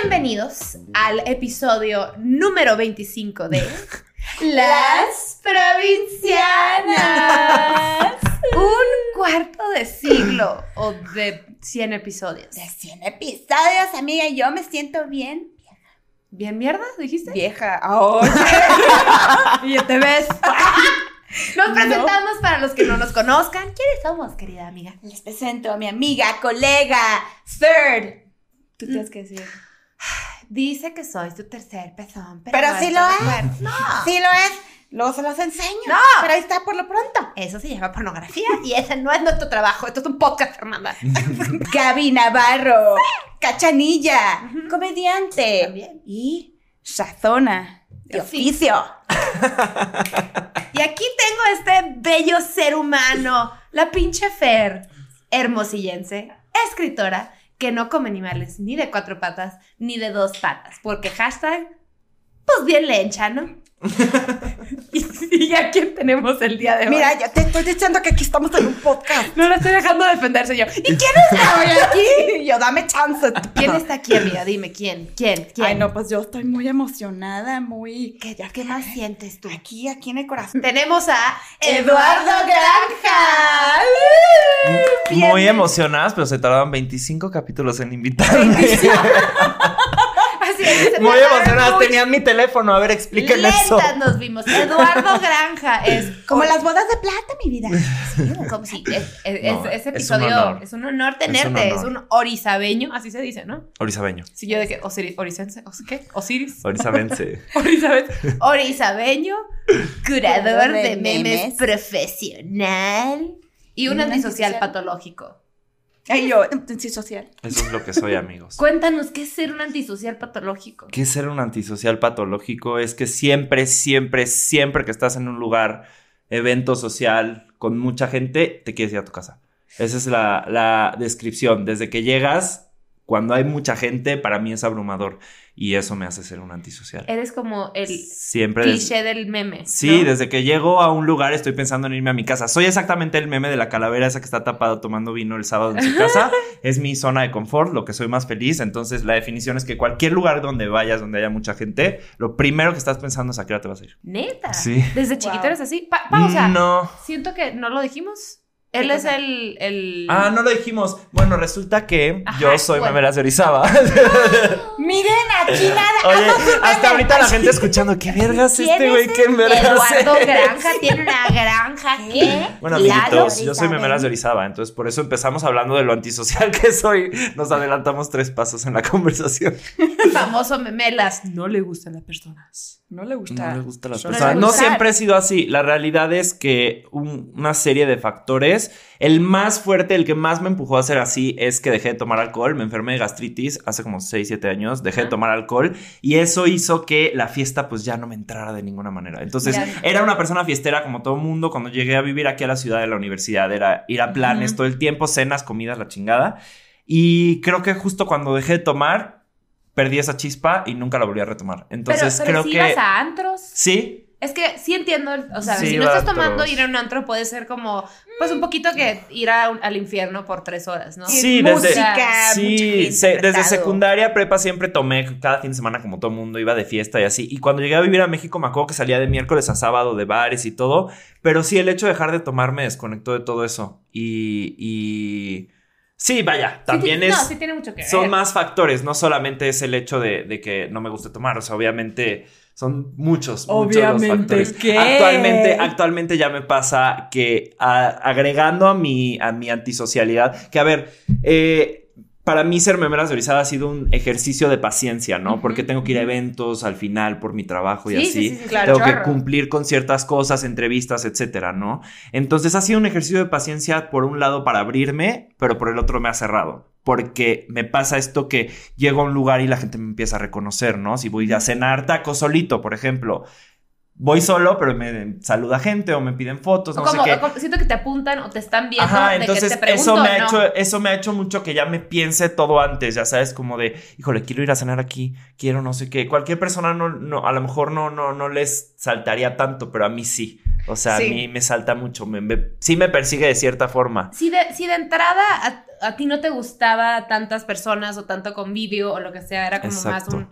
Bienvenidos al episodio número 25 de Las Provincianas. Un cuarto de siglo o de 100 episodios. De 100 episodios, amiga, yo me siento bien. ¿Bien mierda, dijiste? Vieja. Oye. y ya te ves. Nos presentamos para los que no nos conozcan. ¿Quiénes somos, querida amiga? Les presento a mi amiga, colega, third. Tú tienes que decir. Dice que soy su tercer pezón. Pero, no sí estoy lo es. No. Sí lo es. Luego se los enseño. No. Pero ahí está por lo pronto. Eso se llama pornografía y ese no es nuestro trabajo. Esto es un podcast, Fernanda. Gaby Navarro. Cachanilla. Comediante. También. Y sazona. De De oficio. Y aquí tengo este bello ser humano, la pinche Fer, hermosillense, escritora, que no come animales ni de cuatro patas ni de dos patas, porque hashtag, pues bien lencha, ¿no? y, y a quién tenemos el día de hoy. Mira, ya te estoy diciendo que aquí estamos en un podcast. no la estoy dejando defenderse yo. ¿Y quién está hoy aquí? Yo, dame chance. ¿Quién está aquí, amiga? Dime, ¿quién? ¿Quién? ¿Quién? Ay, no, pues yo estoy muy emocionada, muy... ¿Qué, qué más sientes tú? Aquí, aquí en el corazón. Tenemos a Eduardo Granja. Muy emocionadas, pero se tardaron 25 capítulos en invitarme. Muy emocionadas, tenían mi teléfono, a ver, explíquenme eso. Lentas nos vimos. Eduardo Granja es Como las bodas de plata, mi vida. como si es, es- No, es- ese es un episodio honor. es un honor Es un tenerte, es un orizabeño, así se dice, ¿no? Orizabeño. Si yo de que Osiri- oricense, ¿os qué? Osiris, Orizabense. Orizabeth, orizabeño, curador de, memes, profesional y un antisocial. patológico. Ay, yo, sí, social. Eso es lo que soy, amigos. Cuéntanos qué es ser un antisocial patológico. ¿Qué es ser un antisocial patológico? Es que siempre, siempre, siempre que estás en un lugar, evento social, con mucha gente, te quieres ir a tu casa. Esa es la, la descripción. Desde que llegas, cuando hay mucha gente, para mí es abrumador. Y eso me hace ser un antisocial. Eres como el Siempre. des- cliché del meme. Sí, ¿no? desde que llego a un lugar estoy pensando en irme a mi casa. Soy exactamente el meme de la calavera esa que está tapado tomando vino el sábado en su casa. es mi zona de confort, lo que soy más feliz. Entonces la definición es que cualquier lugar donde vayas, donde haya mucha gente, lo primero que estás pensando es a qué hora te vas a ir. Neta. Sí. Desde chiquito Wow. eres así. Pa- pausa. No. Siento que no lo dijimos. Él ¿Qué es el, el... Ah, no lo dijimos. Bueno, resulta que Ajá, yo soy bueno. Memelas de Orizaba. Miren, aquí nada. Oye, haz un hasta ahorita la gente escuchando, ¿qué vergas ¿Quién este güey? ¿Qué vergas Eduardo es?" Granja tiene una granja que... Bueno, amiguitos, yo soy. Memelas de Orizaba, entonces por eso empezamos hablando de lo antisocial que soy. Nos adelantamos tres pasos en la conversación. famoso memelas. No le gustan las personas. No le gusta. No le gusta las Solo personas. No siempre he sido así. La realidad es que un- una serie de factores, el más fuerte, el que más me empujó a ser así, es que dejé de tomar alcohol. Me enfermé de gastritis hace como 6, 7 años. Dejé de tomar alcohol y eso hizo que la fiesta pues ya no me entrara de ninguna manera. Entonces era una persona fiestera como todo mundo. Cuando llegué a vivir aquí a la ciudad de la universidad era ir a planes todo el tiempo, cenas, comidas, la chingada. Y creo que justo cuando dejé de tomar, perdí esa chispa y nunca la volví a retomar. Entonces pero pero creo si que... ibas a antros. Sí, Es que sí entiendo, o sea, Sí, si no estás tomando, ir a un antro puede ser como, pues un poquito que ir a un- al infierno por tres horas, ¿no? Sí, Música, desde, mucha sí, se- desde secundaria, prepa siempre tomé cada fin de semana como todo mundo, iba de fiesta y así. Y cuando llegué a vivir a México me acuerdo que salía de miércoles a sábado de bares y todo, pero sí el hecho de dejar de tomar me desconectó de todo eso. Y, y... sí, vaya, también Sí, es... No, sí tiene mucho que ver. Son más factores, no solamente es el hecho de, de que no me guste tomar, o sea, obviamente son muchos, muchos los Obviamente, factores. ¿qué? Actualmente, actualmente ya me pasa que a- agregando a mi, a mi antisocialidad, que a ver, eh, para mí ser memeras de Orizaba ha sido un ejercicio de paciencia, ¿no? Porque tengo que ir a eventos al final por mi trabajo y Sí, así. sí, claro. Tengo que cumplir con ciertas cosas, entrevistas, etcétera, ¿no? Entonces ha sido un ejercicio de paciencia por un lado para abrirme, pero por el otro me ha cerrado. Porque me pasa esto que llego a un lugar y la gente me empieza a reconocer, ¿no? Si voy a cenar tacos solito, por ejemplo. Voy solo, pero me saluda gente o me piden fotos, O no como, sé qué. o siento que te apuntan o te están viendo Ajá, de entonces que te pregunto, eso me ha ¿no? hecho, eso me ha hecho mucho que ya me piense todo antes, ya sabes, como de, híjole, quiero ir a cenar aquí, quiero no sé qué. Cualquier persona no, no, a lo mejor no, no, no les saltaría tanto, pero a mí sí. O sea, Sí. a mí me salta mucho. Me, me- sí me persigue de cierta forma. Si de, si de entrada a, a ti no te gustaba tantas personas o tanto convivio o lo que sea, era como más un...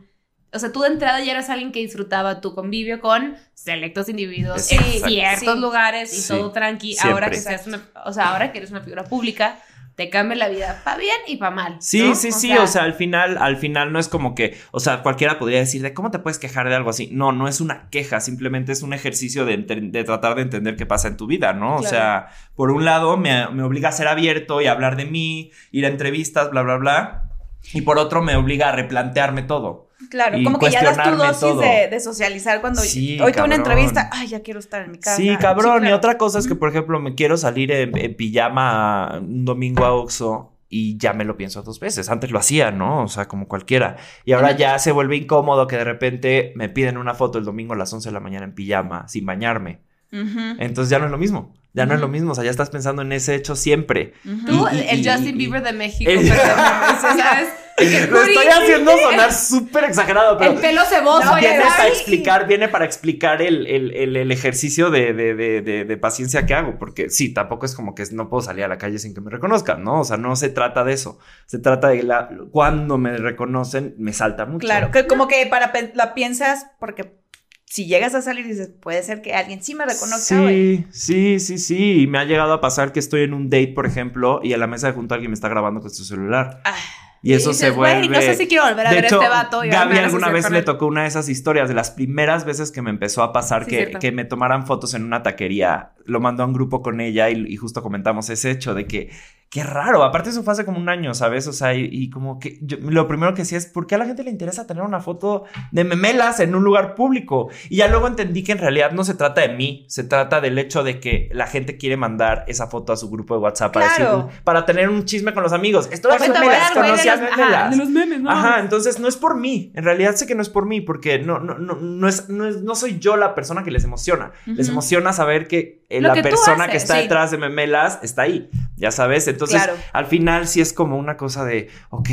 O sea, tú de entrada ya eras alguien que disfrutaba tu convivio con selectos individuos en ciertos Sí. lugares y Sí. todo tranqui. Siempre. Ahora que seas una, o sea, ahora que eres una figura pública, te cambia la vida para bien y para mal. Sí, ¿no? sí, sí, o sea, al final, al final no es como que, o sea, cualquiera podría decir de cómo te puedes quejar de algo así. No, no es una queja, simplemente es un ejercicio de, tratar de entender qué pasa en tu vida, ¿no? O sea, por un lado me, me obliga a ser abierto y a hablar de mí, ir a entrevistas, bla, bla, bla. Y por otro me obliga a replantearme todo. Claro, Y como que ya das tu dosis todo. de, de socializar cuando Sí, hoy tuve una entrevista, ay, ya quiero estar en mi casa. Sí, cabrón. claro. Y otra cosa es que, por ejemplo, me quiero salir en, en pijama un domingo a Oxxo y ya me lo pienso dos veces. Antes lo hacía, ¿no? O sea, como cualquiera. Y ahora ya se vuelve incómodo que de repente me piden una foto el domingo a las 11 de la mañana en pijama, sin bañarme. Entonces ya no es lo mismo. Ya no es lo mismo. O sea, ya estás pensando en ese hecho siempre. Tú, Y- y- el y- Justin y- Bieber de México, ¿sabes? Lo estoy haciendo sonar súper exagerado, pero El pelo ceboso. No, viene para explicar, viene para explicar el, el- el- el ejercicio de, de- de- de- de paciencia que hago, porque sí, tampoco es como que no puedo salir a la calle sin que me reconozcan, ¿no? O sea, no se trata de eso, se trata de la, cuando me reconocen, me salta mucho. Claro, que como que para la piensas, porque si llegas a salir y dices, puede ser que alguien sí me reconozca. Sí, sí, sí, sí. Y me ha llegado a pasar que estoy en un date, por ejemplo, y a la mesa de junto alguien me está grabando con su celular. Ah, Y eso dices, se vuelve. "Güey, no sé si quiero volver a de ver a hecho, este vato. y Gaby alguna vez le él". tocó una de esas historias, de las primeras veces que me empezó a pasar Sí, que, que me tomaran fotos en una taquería. Lo mandó a un grupo con ella y, y justo comentamos ese hecho de que, qué raro. Aparte, eso fue hace como un año, ¿sabes? O sea, y, y como que yo- lo primero que decía es, ¿por qué a la gente le interesa tener una foto de memelas en un lugar público? Y ya luego entendí que en realidad no se trata de mí, se trata del hecho de que la gente quiere mandar esa foto a su grupo de WhatsApp para, Claro. decir, para tener un chisme con los amigos. Voy a memelas, conocí a los- ajá, memelas. de los memes, ¿no? Ajá, entonces no es por mí. En realidad sé que no es por mí, porque no, no, no, no, es, no, es- no soy yo la persona que les emociona. Les Ujú. emociona saber que eh, la que persona haces, que está sí. detrás de Memelas está ahí. Ya sabes. Entonces, Claro. al final sí es como una cosa de, ok,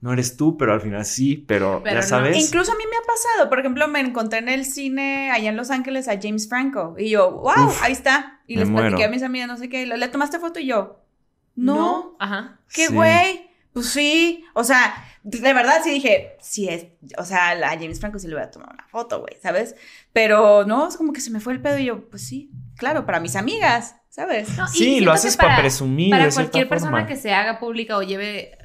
no eres tú, pero al final sí, pero, Pero ya no. sabes. Incluso a mí me ha pasado, por ejemplo, me encontré en el cine allá en Los Ángeles a James Franco y yo, wow, Uf, ahí está. Y les platiqué muero. a mis amigas, no sé qué, ¿le tomaste foto? Y yo, no, Ajá. ¿qué Sí. güey? Pues sí, o sea, de verdad sí dije, sí es, o sea, a James Franco sí le voy a tomar una foto, güey, ¿sabes? Pero no, es como que se me fue el pedo y yo, pues sí, claro, para mis amigas, ¿sabes? No, Sí, lo haces para, presumir. Para de cierta cualquier persona forma. que se haga pública o lleve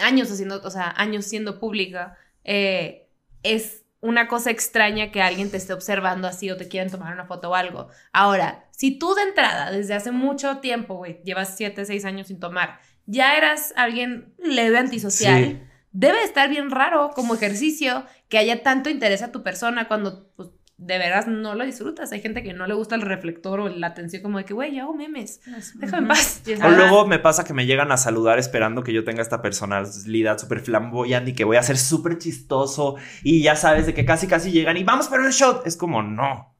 años haciendo, o sea, años siendo pública, eh, es una cosa extraña que alguien te esté observando así o te quieran tomar una foto o algo. Ahora, si tú de entrada, desde hace mucho tiempo, güey, llevas 7, 6 años sin tomar, ya eras alguien leve antisocial, Sí. debe estar bien raro como ejercicio que haya tanto interés a tu persona cuando pues, de veras no lo disfrutas. Hay gente que no le gusta el reflector o la atención como de que, güey, yo hago memes, déjame en paz. O luego me pasa que me llegan a saludar esperando que yo tenga esta personalidad súper flamboyante y que voy a ser súper chistoso y ya sabes de que casi casi llegan y vamos por un shot. Es como, no,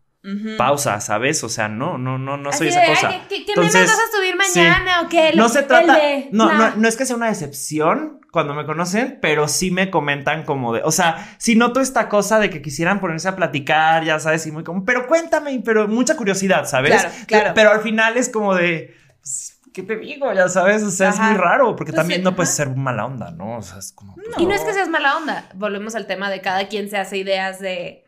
Pausa, ¿sabes? O sea, no, no, no, no soy esa "Ay, cosa. ¿qué, qué, qué Entonces, memes vas a subir sí. mañana o qué? No se trata, de- no, no, no es que sea una decepción cuando me conocen, pero sí me comentan como de, o sea, si noto esta cosa de que quisieran ponerse a platicar, ya sabes, y muy como, pero cuéntame, pero mucha curiosidad, ¿sabes? Claro, claro. Pero al final es como de, pues, ¿qué te digo? Ya sabes, o sea, Ajá. es muy raro, porque Pues también sí, no puedes ajá. ser mala onda, ¿no? O sea, es como... pues, Y no es que seas mala onda. Volvemos al tema de cada quien se hace ideas de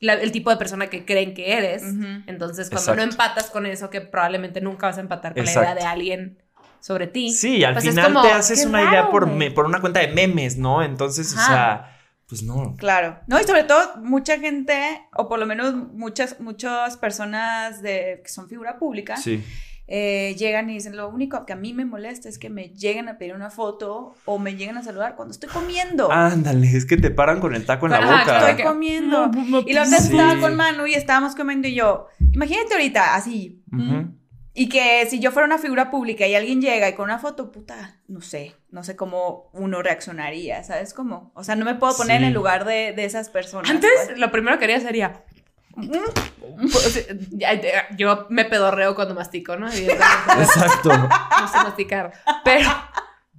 la- el tipo de persona que creen que eres. Entonces, cuando no empatas con eso, que probablemente nunca vas a empatar con la idea de alguien sobre ti. Sí, al pues es final como, te haces una idea por, me- por una cuenta de memes, ¿no? Entonces, o sea, pues no. Claro. No, y sobre todo, mucha gente, o por lo menos muchas, muchas personas de, que son figura pública, Sí. Eh, llegan y dicen, lo único que a mí me molesta es que me lleguen a pedir una foto o me lleguen a saludar cuando estoy comiendo. Ándale, es que te paran con el taco en la Ajá, boca. estoy comiendo. Y la otra Sí. estaba con Manu y estábamos comiendo y yo, imagínate ahorita, así. Ujú. Y que si yo fuera una figura pública y alguien llega y con una foto, puta, no sé, no sé cómo uno reaccionaría, ¿sabes cómo? O sea, no me puedo poner en Sí. el lugar de, de esas personas. Antes, pues. lo primero que haría sería. Pues, ya- Yo me pedorreo cuando mastico, ¿no? Evidentemente, Exacto. no sé masticar. Pero,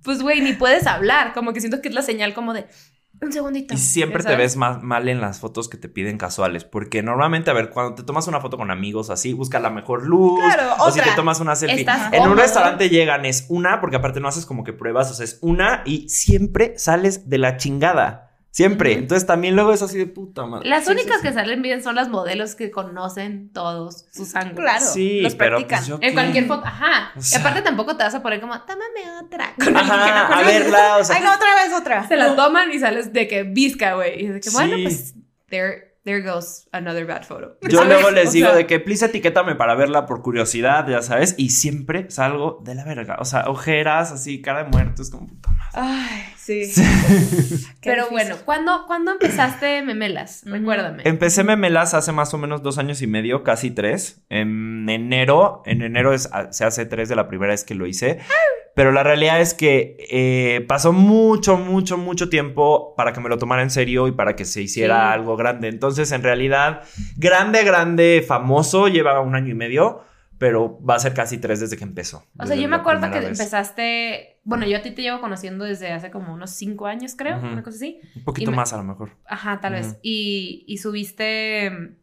pues, güey, ni puedes hablar. Como que siento que es la señal como de. Un segundito. Y siempre te ves más mal en las fotos que te piden casuales, porque normalmente, a ver, cuando te tomas una foto con amigos así, busca la mejor luz, Claro, o si te tomas una selfie. Estás En un restaurante llegan, es una, porque aparte no haces como que pruebas, o sea, es una y siempre sales de la chingada. Siempre. Entonces también luego es así de puta madre. Las Sí, únicas sí, sí. que salen bien son las modelos que conocen todos sus ángulos. Claro. Sí, los pero practican. pues yo En qué. cualquier foto, ajá. O y aparte tampoco te vas a poner como, tómame otra. Con alguien que no Ajá, a verla, o sea, Ay, no, otra vez otra. Se la toman y sales de que visca, güey. Y de que, bueno, Sí. pues, there, there goes another bad photo. Yo ¿Sabes? luego les O digo sea, de que please etiquétame para verla por curiosidad, ya sabes, y siempre salgo de la verga. O sea, ojeras, así, cara de muerto, es como puta madre. Ay, sí. Pero difícil. bueno, ¿cuándo, ¿cuándo empezaste Memelas? Ujú. Recuérdame. Empecé Memelas hace más o menos dos años y medio, casi tres. En enero, en enero es- se hace tres de la primera vez que lo hice. Pero la realidad es que eh, pasó mucho, mucho, mucho tiempo para que me lo tomara en serio y para que se hiciera Sí. algo grande. Entonces, en realidad, grande, grande, famoso, lleva un año y medio, pero va a ser casi tres desde que empezó. O sea, yo me acuerdo que vez. empezaste. Bueno, yo a ti te llevo conociendo desde hace como unos cinco años, creo, Ujú. una cosa así. Un poquito me- más a lo mejor. Ajá, tal vez. Ujú. Y, y subiste.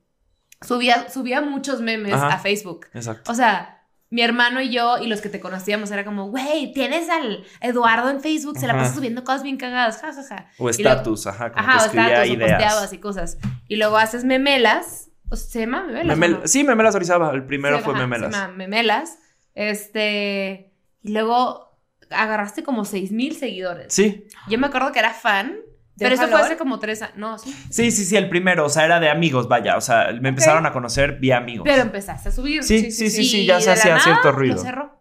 Subía, subía muchos memes Ajá. a Facebook. Exacto. O sea, mi hermano y yo y los que te conocíamos era como, güey, tienes al Eduardo en Facebook, se la pasa subiendo cosas bien cagadas, jajaja. O Y luego- estatus, ajá, como Ajá, que o escribía estatus, o ideas. posteabas y cosas. Y luego haces memelas. O sea, ¿Se llama memelas? o Memel- no? Sí, Memelas Orizaba. El primero Sí, fue ajá, se Memelas. llama memelas. Este. Y luego agarraste como seis mil seguidores. Sí, Yo me acuerdo que era fan. ¿De Pero eso fue hace como tres años. No, sí. Sí, sí, sí, el primero, o sea, era de amigos, vaya, o sea, me empezaron a conocer vía amigos. Pero empezaste a subir. Sí, sí, sí, sí, ya se hacía cierto Lo ruido. cerró.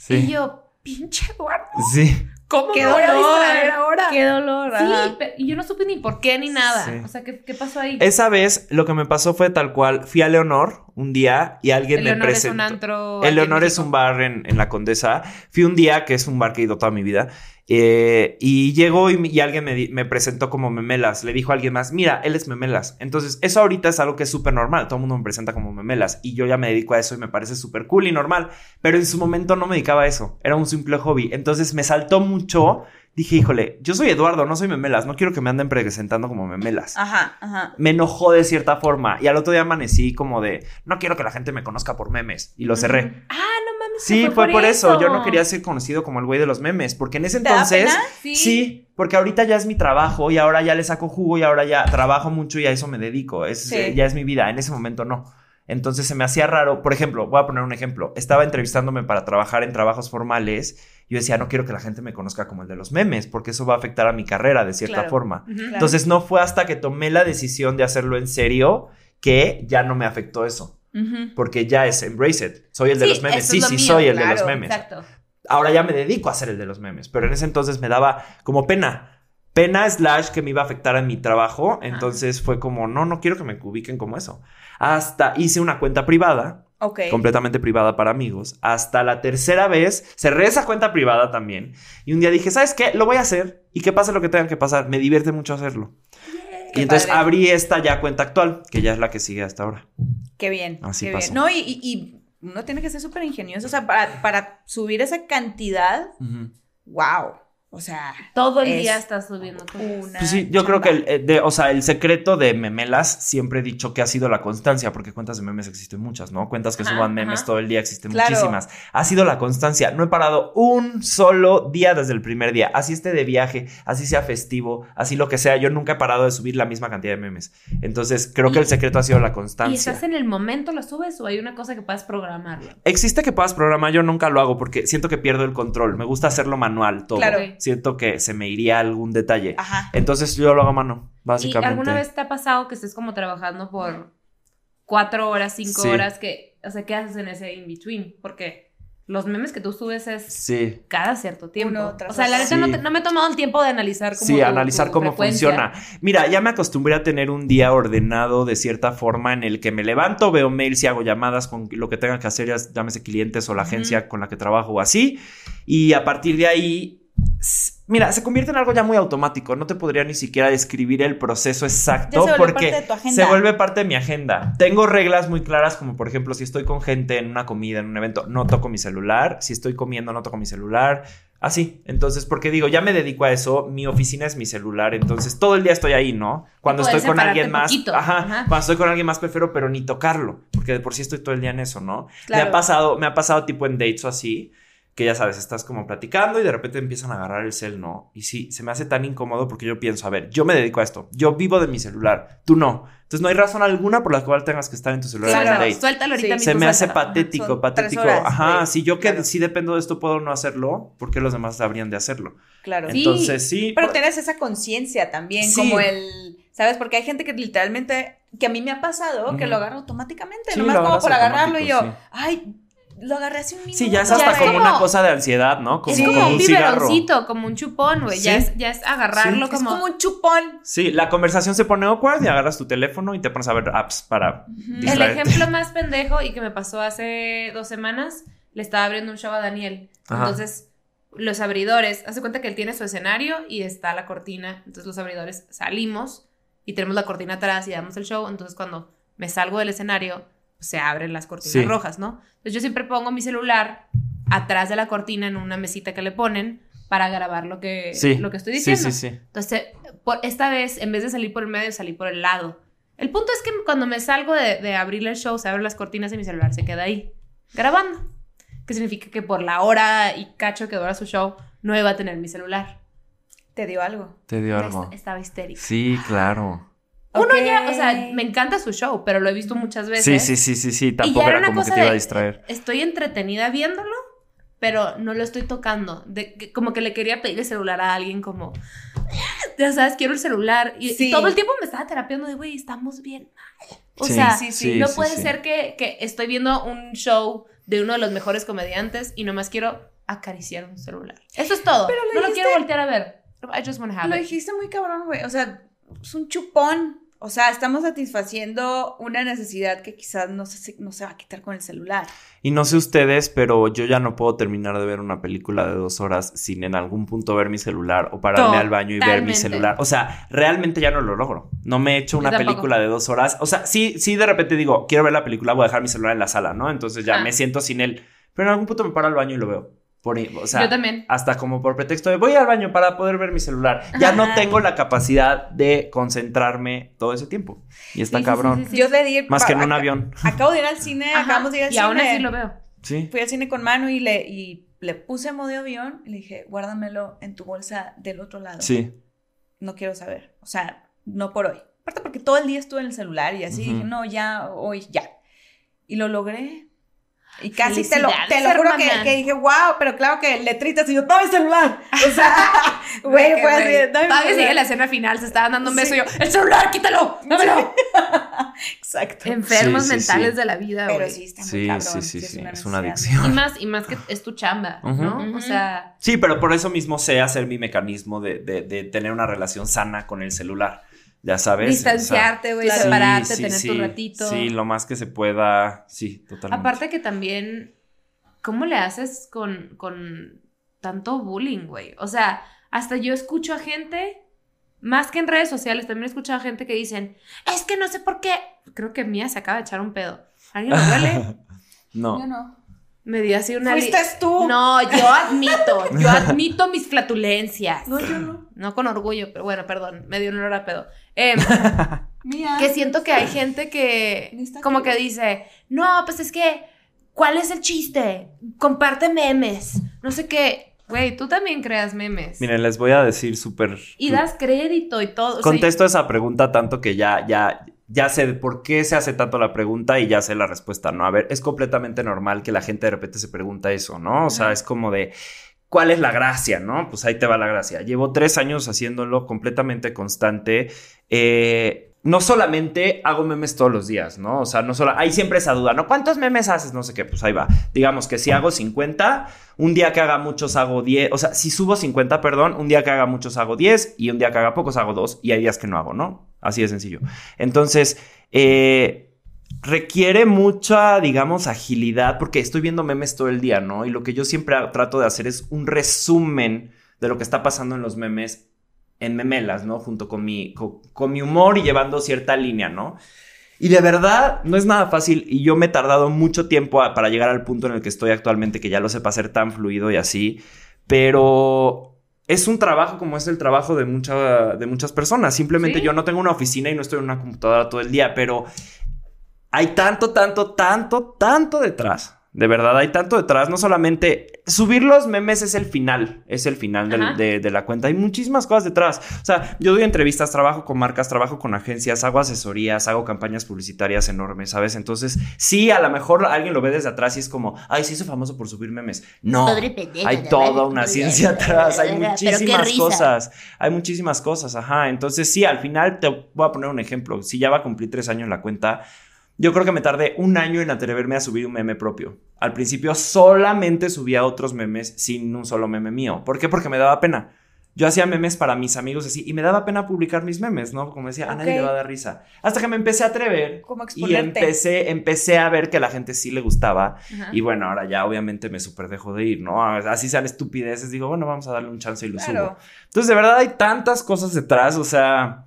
Sí. Y yo, pinche Eduardo, Sí. ¿Cómo Qué me voy a dolor. distraer ahora? Qué dolor. Sí, y yo no supe ni por qué ni nada. Sí. O sea, ¿qué, qué pasó ahí? Esa vez lo que me pasó fue tal cual, fui a Leonor un día y alguien El me Leonor es presentó. un antro. El Leonor es un bar en, en la Condesa. Fui un día, que es un bar que he ido toda mi vida, eh, y llegó y, y alguien me, presentó como Memelas. Le dijo a alguien más, mira, él es Memelas. Entonces, eso ahorita es algo que es súper normal. Todo el mundo me presenta como Memelas y yo ya me dedico a eso y me parece súper cool y normal. Pero en su momento no me dedicaba a eso. Era un simple hobby. Entonces, me saltó mucho. Dije, híjole, yo soy Eduardo, no soy Memelas. No quiero que me anden presentando como Memelas Ajá, ajá. me enojó de cierta forma. Y al otro día amanecí como de, no quiero que la gente me conozca por memes. Y lo cerré. Ah, no. Sí, fue por eso. Yo no quería ser conocido como el güey de los memes. Porque en ese ¿Te da entonces... pena? Sí. Sí, porque ahorita ya es mi trabajo y ahora ya le saco jugo y ahora ya trabajo mucho y a eso me dedico. Es, Sí. eh, ya es mi vida. En ese momento no. Entonces se me hacía raro. Por ejemplo, voy a poner un ejemplo. Estaba entrevistándome para trabajar en trabajos formales. Yo decía, no quiero que la gente me conozca como el de los memes, porque eso va a afectar a mi carrera de cierta Claro. forma. Entonces no fue hasta que tomé la decisión de hacerlo en serio que ya no me afectó eso. Porque ya es embrace it. Soy el de los memes. Sí, sí, mío, soy el de los memes. Exacto. Ahora ya me dedico a ser el de los memes. Pero en ese entonces me daba como pena. Pena slash que me iba a afectar en mi trabajo. Entonces fue como, no, no quiero que me ubiquen como eso. Hasta hice una cuenta privada Ok. completamente privada para amigos. Hasta la tercera vez cerré esa cuenta privada también. Y un día dije, ¿sabes qué? Lo voy a hacer. Y que pase lo que tenga que pasar. Me divierte mucho hacerlo. Qué y entonces padre. abrí esta ya cuenta actual, que ya es la que sigue hasta ahora. Qué bien. Así qué pasó. bien. No, y, y- y uno tiene que ser súper ingenioso. O sea, para, para subir esa cantidad, wow. O sea, Todo el Es día estás subiendo una. Pues sí, yo creo que el, eh, de, o sea, el secreto de memelas siempre he dicho que ha sido la constancia, porque cuentas de memes existen muchas, ¿no? Cuentas que Ajá, suban memes ajá. todo el día existen Claro. muchísimas. Ha sido la constancia. No he parado un solo día desde el primer día. Así esté de viaje, así sea festivo, así lo que sea. Yo nunca he parado de subir la misma cantidad de memes. Entonces, creo que Y- el secreto ha sido la ¿Y constancia. estás en el momento lo subes o hay una cosa que puedas programarlo? Existe que puedas programar, yo nunca lo hago porque siento que pierdo el control. Me gusta hacerlo manual todo. Claro. Siento que se me iría algún detalle. Ajá. Entonces yo lo hago a mano, ¿Y básicamente. alguna vez te ha pasado que estés como trabajando por cuatro horas, cinco Sí. horas, que, o sea, ¿qué haces en ese in-between? Porque los memes que tú subes es Sí. cada cierto tiempo. Uno o sea, la neta no, Sí. te- no me he tomado el tiempo de analizar cómo Sí, tu- analizar tu cómo frecuencia. funciona. Mira, ya me acostumbré a tener un día ordenado de cierta forma en el que me levanto, veo mails y hago llamadas con lo que tenga que hacer, ya llámese clientes o la agencia con la que trabajo o así. Y a partir de ahí, mira, se convierte en algo ya muy automático. No te podría ni siquiera describir el proceso exacto se porque se vuelve parte de mi agenda. Tengo reglas muy claras como por ejemplo si estoy con gente en una comida, en un evento, no toco mi celular. Si estoy comiendo, no toco mi celular. Así, entonces, porque digo, ya me dedico a eso, mi oficina es mi celular, entonces todo el día estoy ahí, ¿no? Cuando estoy con alguien más, poquito, ajá, ajá. cuando estoy con alguien más prefiero, pero ni tocarlo, porque de por sí estoy todo el día en eso, ¿no? Me ha pasado, me ha pasado tipo en dates o así, que ya sabes, estás como platicando y de repente empiezan a agarrar el cel, ¿no? Y sí, se me hace tan incómodo porque yo pienso, a ver, yo me dedico a esto, yo vivo de mi celular, tú no. Entonces no hay razón alguna por la cual tengas que estar en tu celular en un Suéltalo, date. suéltalo ahorita Sí. mismo. Se me hace suéltalo. patético, Son patético. horas, Ajá, sí, si yo que claro. sí dependo de esto puedo no hacerlo, ¿por qué los demás habrían de hacerlo? Claro. Sí. Entonces sí. Pero por- tienes esa conciencia también, Sí. como el, ¿sabes? Porque hay gente que literalmente, que a mí me ha pasado, que lo agarra automáticamente, Sí, nomás lo como por agarrarlo y yo, sí. ay, lo agarré hace un minuto. Sí, ya es Ya hasta es como como- una cosa de ansiedad, ¿no? Como, Es como como un un biberoncito, como un chupón, güey. Ya, es, ya es agarrarlo Es como... como un chupón. Sí, la conversación se pone awkward y agarras tu teléfono y te pones a ver apps para El ejemplo más pendejo y que me pasó hace dos semanas, le estaba abriendo un show a Daniel. Ajá. Entonces, los abridores, hace cuenta que él tiene su escenario y está la cortina. Entonces, los abridores salimos y tenemos la cortina atrás y damos el show. Entonces, cuando me salgo del escenario, se abren las cortinas Sí. rojas, ¿no? Entonces, yo siempre pongo mi celular atrás de la cortina en una mesita que le ponen para grabar lo que, Sí, lo que estoy diciendo. sí, sí. Entonces, por, esta vez, en vez de salir por el medio, salí por el lado. El punto es que cuando me salgo de, de abrir el show, se abren las cortinas y mi celular se queda ahí, grabando. Que significa que por la hora y cacho que dura su show, no iba a tener mi celular. Te dio algo. Te dio algo. Estaba histérica. Sí, claro. Uno ya, o sea, me encanta su show, pero lo he visto muchas veces. Sí, sí, sí, sí, sí. Y Tampoco ya era una como que te iba a de, distraer. Estoy entretenida viéndolo, pero no lo estoy tocando. De, como que le quería pedir el celular a alguien como, ya sabes, quiero el celular. Y, todo el tiempo me estaba terapiando de, güey, estamos bien mal. O Sí, sea, sí, no puede ser que, que estoy viendo un show de uno de los mejores comediantes y nomás quiero acariciar un celular. Eso es todo. Pero no lo quiero voltear a ver. I just want to have Lo it. dijiste muy cabrón, güey. O sea, es un chupón. O sea, estamos satisfaciendo una necesidad que quizás no se, no se va a quitar con el celular. Y no sé ustedes, pero yo ya no puedo terminar de ver una película de dos horas sin en algún punto ver mi celular o pararme al baño y ver mi celular. O sea, realmente ya no lo logro. No me he hecho una película de dos horas. O sea, sí, sí, de repente digo, quiero ver la película, voy a dejar mi celular en la sala, ¿no? Entonces ya Ah. me siento sin él. Pero en algún punto me paro al baño y lo veo. Por, o sea, Yo también. hasta como por pretexto de voy al baño para poder ver mi celular. Ya no Ajá. tengo la capacidad de concentrarme todo ese tiempo. Y está Sí, cabrón. sí, sí. Yo le di. Más que en un avión. Acabo de ir al cine, Ajá, acabamos de ir al y cine. aún así lo veo. Sí. Fui al cine con Manu y le, y le puse modo avión y le dije, guárdamelo en tu bolsa del otro lado. Sí. No quiero saber. O sea, no por hoy. Aparte porque todo el día estuve en el celular y así Ujú. dije, no, ya, hoy, ya. Y lo logré. Y casi te lo, te lo juro que, dije, wow, pero claro que letritas y yo, toma el celular. O sea, güey, fue así, dame Todavía sigue celular. la escena final, se estaban dando un beso Sí. y yo, ¡el celular, quítalo! ¡Dámelo! Exacto. Enfermos Sí, sí, mentales sí. de la vida, Pero güey. sí, está muy Sí, cabrón. sí, sí, es sí, una es una necesidad. adicción. Y más, y más que es tu chamba. ¿no? O sea, Sí, pero por eso mismo sé hacer mi mecanismo de, de- de tener una relación sana con el celular. Ya sabes. distanciarte, güey, O sea, separarte, sí, sí, tener tu ratito. Sí, lo más que se pueda. Sí, totalmente. Aparte que también, ¿cómo le haces con, con tanto bullying, güey? O sea, hasta yo escucho a gente, más que en redes sociales, también he escuchado a gente que dicen, es que no sé por qué. Creo que Mía se acaba de echar un pedo. ¿Alguien lo huele? no. Yo no. Me dio así una... li- Fuiste tú. No, yo admito, yo admito mis flatulencias. No, yo no. No con orgullo, pero bueno, perdón, me dio un olor a pedo. Mía. que siento que hay gente que como que- dice, no, pues es que, ¿cuál es el chiste? Comparte memes, no sé qué. Güey, tú también creas memes. Miren, les voy a decir súper. y das crédito y todo. o sea, Contesto esa pregunta tanto que ya, ya, ya sé de por qué se hace tanto la pregunta y ya sé la respuesta, ¿no? A ver, es completamente normal que la gente de repente se pregunta eso, ¿no? O sea, Ajá. es como de. ¿Cuál es la gracia, no? Pues ahí te va la gracia. Llevo tres años haciéndolo completamente constante. Eh, no solamente hago memes todos los días, ¿no? O sea, no solo. Hay siempre esa duda, ¿no? ¿Cuántos memes haces? No sé qué, pues ahí va. Digamos que si hago 50, un día que haga muchos hago 10. O sea, si subo 50, perdón, un día que haga muchos hago 10 y un día que haga pocos hago 2 y hay días que no hago, ¿no? Así de sencillo. Entonces, eh, requiere mucha, digamos, agilidad porque estoy viendo memes todo el día, ¿no? Y lo que yo siempre trato de hacer es un resumen de lo que está pasando en los memes en memelas, ¿no? Junto con mi, co- con, mi humor y llevando cierta línea, ¿no? Y de verdad no es nada fácil y yo me he tardado mucho tiempo para llegar al punto en el que estoy actualmente, que ya lo sepa hacer tan fluido y así. pero es un trabajo como es el trabajo de, mucha, de muchas personas. Simplemente Sí. yo no tengo una oficina y no estoy en una computadora todo el día, pero hay tanto, tanto, tanto, tanto detrás. De verdad, hay tanto detrás. No solamente subir los memes es el final, es el final del- de, de la cuenta. Hay muchísimas cosas detrás. O sea, yo doy entrevistas, trabajo con marcas, trabajo con agencias, hago asesorías, hago campañas publicitarias enormes, ¿sabes? Entonces, sí, a lo mejor alguien lo ve desde atrás y es como, ay, se hizo famoso por subir memes. No, pendejo, hay toda una ciencia atrás, hay muchísimas cosas, hay muchísimas cosas, ajá. Entonces, sí, al final te voy a poner un ejemplo. Si ya va a cumplir tres años la cuenta, yo creo que me tardé un año en atreverme a subir un meme propio. Al principio solamente subía otros memes sin un solo meme mío. ¿Por qué? Porque me daba pena. Yo hacía memes para mis amigos así y me daba pena publicar mis memes, ¿no? Como decía, a nadie le va a dar risa. Hasta que me empecé a atrever Como y empecé, empecé a ver que a la gente sí le gustaba. Ajá. Y bueno, ahora ya obviamente me súper dejo de ir, ¿no? Así sean estupideces, digo, bueno, vamos a darle un chance y lo subo. Claro. Entonces, de verdad hay tantas cosas detrás, o sea,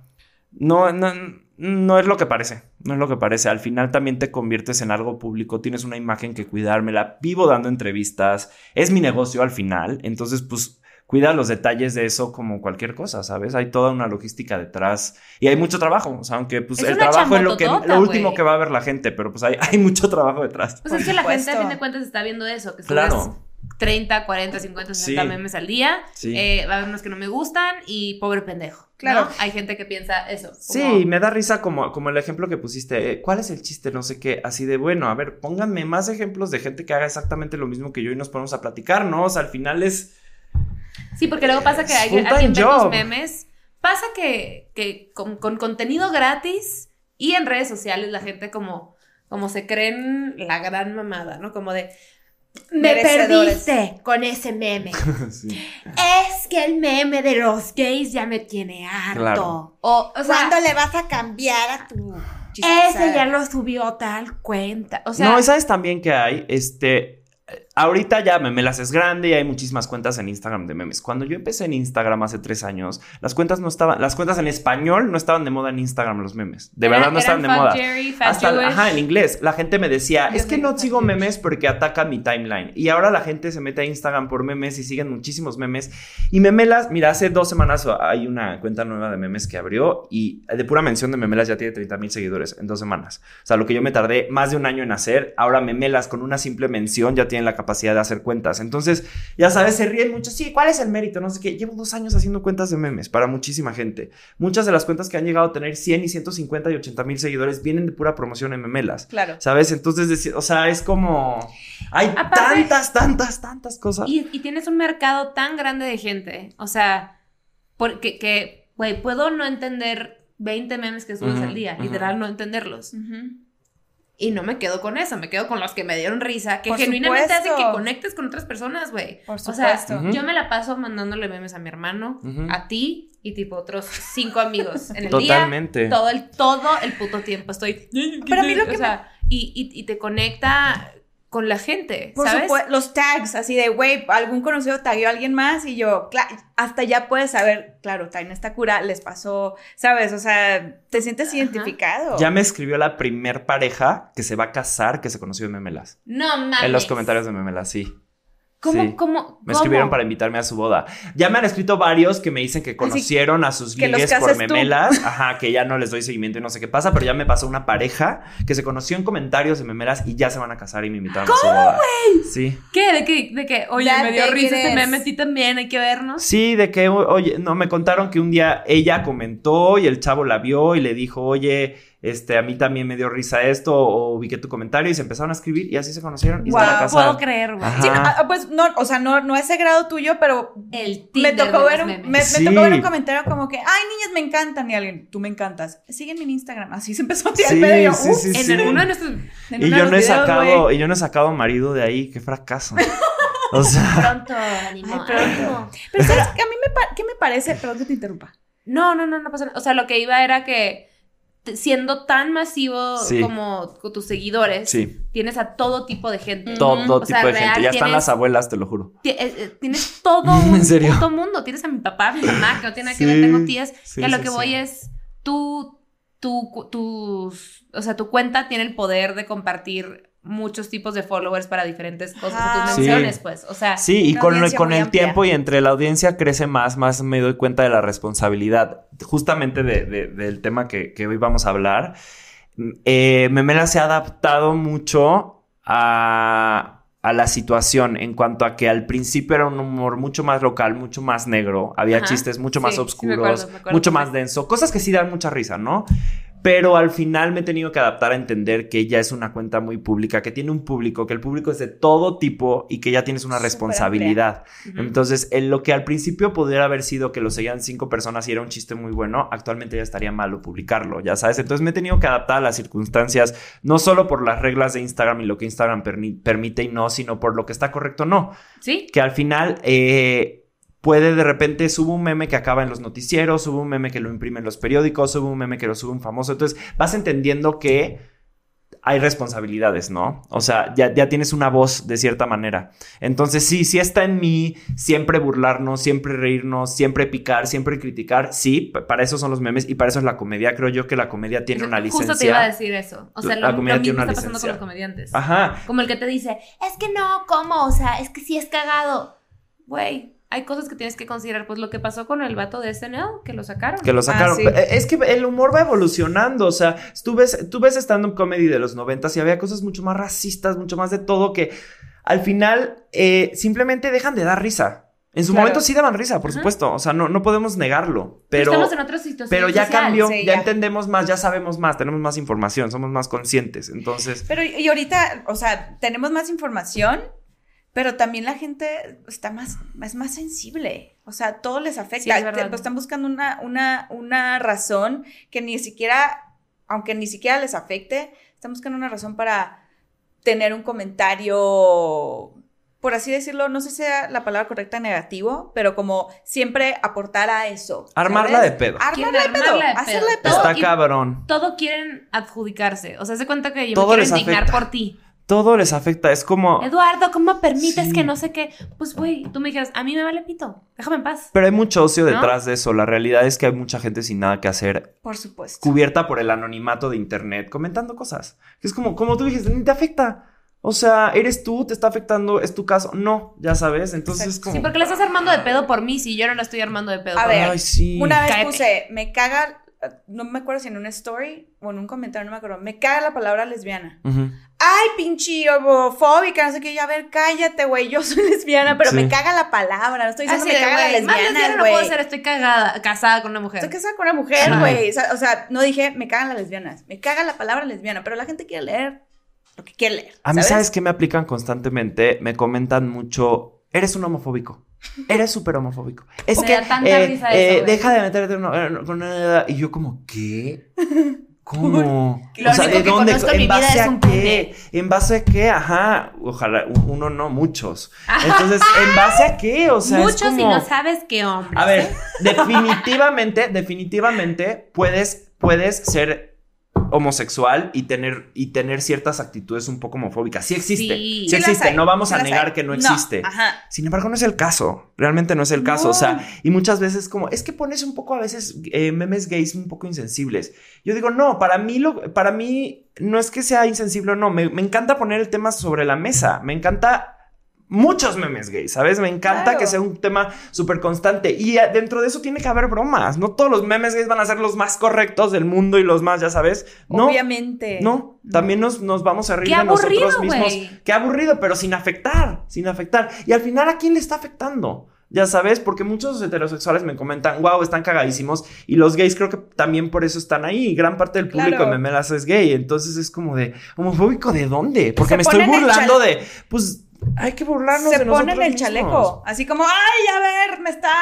no, no, no es lo que parece, no es lo que parece. Al final también te conviertes en algo público, tienes una imagen que cuidar, me la vivo dando entrevistas, es mi negocio al final, entonces pues cuida los detalles de eso como cualquier cosa, ¿sabes? Hay toda una logística detrás y hay mucho trabajo, o sea, aunque pues Es el trabajo es lo, que, lo último que va a ver la gente, pero pues hay, hay mucho trabajo detrás. Pues Por es que la gente a fin de cuentas está viendo eso, que Claro. 30, 40, 50, 60 Sí. memes al día. Sí. Eh, va a haber unos que no me gustan y pobre pendejo. Claro. ¿no? Hay gente que piensa eso. como- Sí, me da risa como, como el ejemplo que pusiste. eh, ¿Cuál es el chiste? No sé qué. Así de bueno, a ver, pónganme más ejemplos de gente que haga exactamente lo mismo que yo y nos ponemos a platicar, ¿no? O sea, al final es. Sí, porque luego pasa que hay, alguien ve job. memes. Pasa que, que con, con contenido gratis y en redes sociales la gente como, como se creen la gran mamada, ¿no? Como de... Me Merecedores". perdiste con ese meme. Sí. es que el meme de los gays ya me tiene harto. Claro. O, o sea, ¿Cuándo le vas a cambiar a tu ese ya lo subió tal cuenta. O sea, no, y sabes también que hay, este. Ahorita ya Memelas es grande y hay muchísimas cuentas en Instagram de memes. Cuando yo empecé en Instagram hace tres años, las cuentas no estaban, las cuentas en español no estaban de moda en Instagram los memes. De verdad no estaban de moda. Jerry, Fat Hasta, Jewish. ajá, en inglés. La gente me decía, es que no sigo memes porque atacan mi timeline. Y ahora la gente se mete a Instagram por memes y siguen muchísimos memes. Y Memelas, mira, hace dos semanas hay una cuenta nueva de memes que abrió y de pura mención de Memelas ya tiene 30 mil seguidores en dos semanas. O sea, lo que yo me tardé más de un año en hacer, ahora Memelas con una simple mención ya tienen la capacidad de hacer cuentas. Entonces, ya sabes, se ríen mucho. Sí, ¿cuál es el mérito? No sé qué. Llevo dos años haciendo cuentas de memes para muchísima gente. Muchas de las cuentas que han llegado a tener 100 y 150 y 80 mil seguidores vienen de pura promoción en Memelas. Claro. ¿Sabes? Entonces, o sea, es como... Hay Aparte- tantas, tantas, tantas cosas. Y, y tienes un mercado tan grande de gente. O sea, porque, que, güey, puedo no entender 20 memes que subes Ujú, al día. ujú. Literal, no entenderlos. Ujú. Y no me quedo con eso, me quedo con los que me dieron risa, que Por genuinamente hacen supuesto. que conectes con otras personas, güey. Por O sea, supuesto. Yo me la paso mandándole memes a mi hermano, a ti y tipo otros cinco amigos en el Totalmente. día. Todo el, todo el puto tiempo estoy. Pero a mí lo o que y, y, y te conecta con la gente, Por ¿sabes? supuesto, los tags, así de, güey, algún conocido tagueó a alguien más y yo, hasta ya puedes saber, claro, traen esta cura, les pasó, ¿sabes? O sea, te sientes Ajá. identificado. Ya me escribió la primer pareja que se va a casar que se conoció en Memelas. No mames. En los comentarios de Memelas, sí. ¿Cómo, Sí. cómo, Me cómo? escribieron para invitarme a su boda. Ya me han escrito varios que me dicen que conocieron a sus ligues por tú. memelas. Ajá, que ya no les doy seguimiento y no sé qué pasa, pero ya me pasó una pareja que se conoció en comentarios de memelas y ya se van a casar y me invitaron a su boda. Sí. ¿Qué? ¿De qué? ¿De qué? Oye, me dio risa este meme, ti también, hay que vernos. Sí, de que, oye, no, me contaron que un día ella comentó y el chavo la vio y le dijo, oye, este, a mí también me dio risa esto, o vi que tu comentario y se empezaron a escribir y así se conocieron y a casar. puedo creer, güey. Sí, no, ah, pues no, o sea, no, no ese grado tuyo, pero El me tocó, ver un, me, me Sí. tocó ver un comentario como que, ay, niñas me encantan, y alguien, tú me encantas. Sígueme en Instagram. Así se empezó a tirar Sí, el pedo y yo, sí, sí, En sí. alguno de nuestros... En Y uno de yo los no he videos, sacado, y yo no he sacado marido de ahí, qué fracaso. O sea, Pronto, ánimo. Ay, pronto. Pero ¿sabes qué? A mí me, pa- ¿qué me parece? Perdón que te interrumpa. No, no, no, no pasa nada. O sea, lo que iba era que siendo tan masivo Sí. como tus seguidores, sí, tienes a todo tipo de gente. todo O sea, tipo de gente. Ya están las abuelas, te lo juro. Eh, eh, Tienes todo un ¿En serio? puto mundo. Tienes a mi papá, a mi mamá, que no tiene nada que ver. Tengo tías. que a lo que voy es, tú, tú, tus, o sea, tu cuenta tiene el poder de compartir muchos tipos de followers para diferentes cosas tus Sí. pues. O sea, Sí, y con, con el amplia. tiempo y entre la audiencia crece más, más me doy cuenta de la responsabilidad. Justamente de- de- del tema que, que hoy vamos a hablar. Eh, Memela se ha adaptado mucho a, a la situación en cuanto a que al principio era un humor mucho más local, mucho más negro. Había Ajá. chistes mucho más Sí, sí me oscuros, acuerdo, me acuerdo mucho más denso. Cosas que sí dan mucha risa, ¿no? Pero al final me he tenido que adaptar a entender que ella es una cuenta muy pública, que tiene un público, que el público es de todo tipo y que ya tienes una responsabilidad. Entonces, en lo que al principio pudiera haber sido que lo seguían cinco personas y era un chiste muy bueno, actualmente ya estaría malo publicarlo, ya sabes. Entonces me he tenido que adaptar a las circunstancias, no solo por las reglas de Instagram y lo que Instagram permite y no, sino por lo que está correcto o no sí, que al final eh, puede de repente subo un meme que acaba en los noticieros, subo un meme que lo imprime en los periódicos, subo un meme que lo sube un famoso. Entonces vas entendiendo que hay responsabilidades, ¿no? O sea, ya, ya tienes una voz de cierta manera. Entonces sí, sí está en mí siempre burlarnos, siempre reírnos, siempre picar, siempre criticar. Sí, para eso son los memes y para eso es la comedia. Creo yo que la comedia tiene una licencia. Justo te iba a decir eso. O sea, La lo, comedia lo tiene una está pasando con los comediantes. Ajá. Como el que te dice, es que no, ¿cómo? O sea, es que sí es cagado. Güey, hay cosas que tienes que considerar. Pues lo que pasó con el vato de SNL, que lo sacaron. Que lo sacaron. sí. Eh, Es que el humor va evolucionando. O sea, tú ves, tú ves stand-up comedy de los noventas y había cosas mucho más racistas, mucho más de todo que al final eh, simplemente dejan de dar risa. En su Claro. momento sí daban risa, por Ajá. supuesto. O sea, no, no podemos negarlo. Pero, estamos en otra situación. pero ya social. cambió, sí, ya, ya. entendemos más, ya sabemos más, tenemos más información, somos más conscientes. Entonces, Pero y ahorita, o sea, tenemos más información, pero también la gente está más, es más sensible. O sea, todo les afecta. Sí, es pues, están buscando una, una, una razón que ni siquiera, aunque ni siquiera les afecte, están buscando una razón para tener un comentario, por así decirlo, no sé si sea la palabra correcta negativo, pero como siempre aportar a eso. Armarla ¿sabes? de pedo. Armarla de pedo. Hacerla de pedo. está y- cabrón. Todo quieren adjudicarse. O sea, se cuenta que yo Todo me quiero les indignar afecta. por ti. Todo les afecta. Es como. Eduardo, ¿cómo permites Sí. que no sé qué? Pues, güey, tú me dijeras, a mí me vale pito. Déjame en paz. Pero hay mucho ocio ¿No? detrás de eso. La realidad es que hay mucha gente sin nada que hacer Por supuesto. cubierta por el anonimato de internet, comentando cosas. Que es como, como tú dijiste, ni te afecta. O sea, eres tú, te está afectando, es tu caso. No, ya sabes. Entonces Exacto. como. Sí, porque le estás armando de pedo por mí si yo no la estoy armando de pedo A por ver. Ay, sí. Una vez Cállate. puse, me caga, no me acuerdo si en una story o en un comentario, no me acuerdo, me caga la palabra lesbiana. Ujú. Ay, pinche homofóbica, no sé qué, y a ver, cállate, güey, yo soy lesbiana, pero Sí. me caga la palabra, no estoy diciendo Así me de, caga la güey, lesbiana lesbiana, no puedo güey. ser, estoy cagada, casada con una mujer. Estoy casada con una mujer, güey. O sea, o sea, no dije, me cagan las lesbianas. Me caga la palabra lesbiana, pero la gente quiere leer lo que quiere leer. A mí, ¿sabes qué me aplican constantemente? Me comentan mucho, eres un homofóbico. Eres súper homofóbico. Es Me que da tanta eh, risa eh, eso, güey. deja de meterte en una... Y yo como, ¿qué? ¿Cómo? Lo único que conozco en mi vida base es a un qué? ¿En base a qué? Ajá. Ojalá, uno no, muchos. Entonces, ¿en base a qué? O sea, es Muchos y como- no sabes qué hombre. A ver, definitivamente, definitivamente puedes, puedes ser homosexual y tener, y tener ciertas actitudes un poco homofóbicas. Sí existe, Sí. existe. hay, no vamos a negar hay. que no No, existe. ajá. Sin embargo, no es el caso. Realmente no es el caso. No. O sea, y muchas veces como, es que pones un poco a veces eh, memes gays un poco insensibles. Yo digo, no, para mí, lo, para mí no es que sea insensible o no. Me, me encanta poner el tema sobre la mesa. Me encanta muchos memes gays, ¿sabes? Me encanta Claro. que sea un tema súper constante. Y eh, dentro de eso tiene que haber bromas. No todos los memes gays van a ser los más correctos del mundo y los más, ya sabes. No. Obviamente. No, también nos, nos vamos a reír Qué de nosotros mismos. Qué aburrido, pero sin afectar, sin afectar. Y al final, ¿a quién le está afectando? Ya sabes, porque muchos heterosexuales me comentan, wow, están cagadísimos. Y los gays creo que también por eso están ahí. Gran parte del público Claro. de memelas es gay. Entonces es como de, ¿homofóbico de dónde? Porque Se me estoy burlando de, pues, hay que burlarnos Se de ponen el mismos. chaleco. Así como, ay, a ver, me está.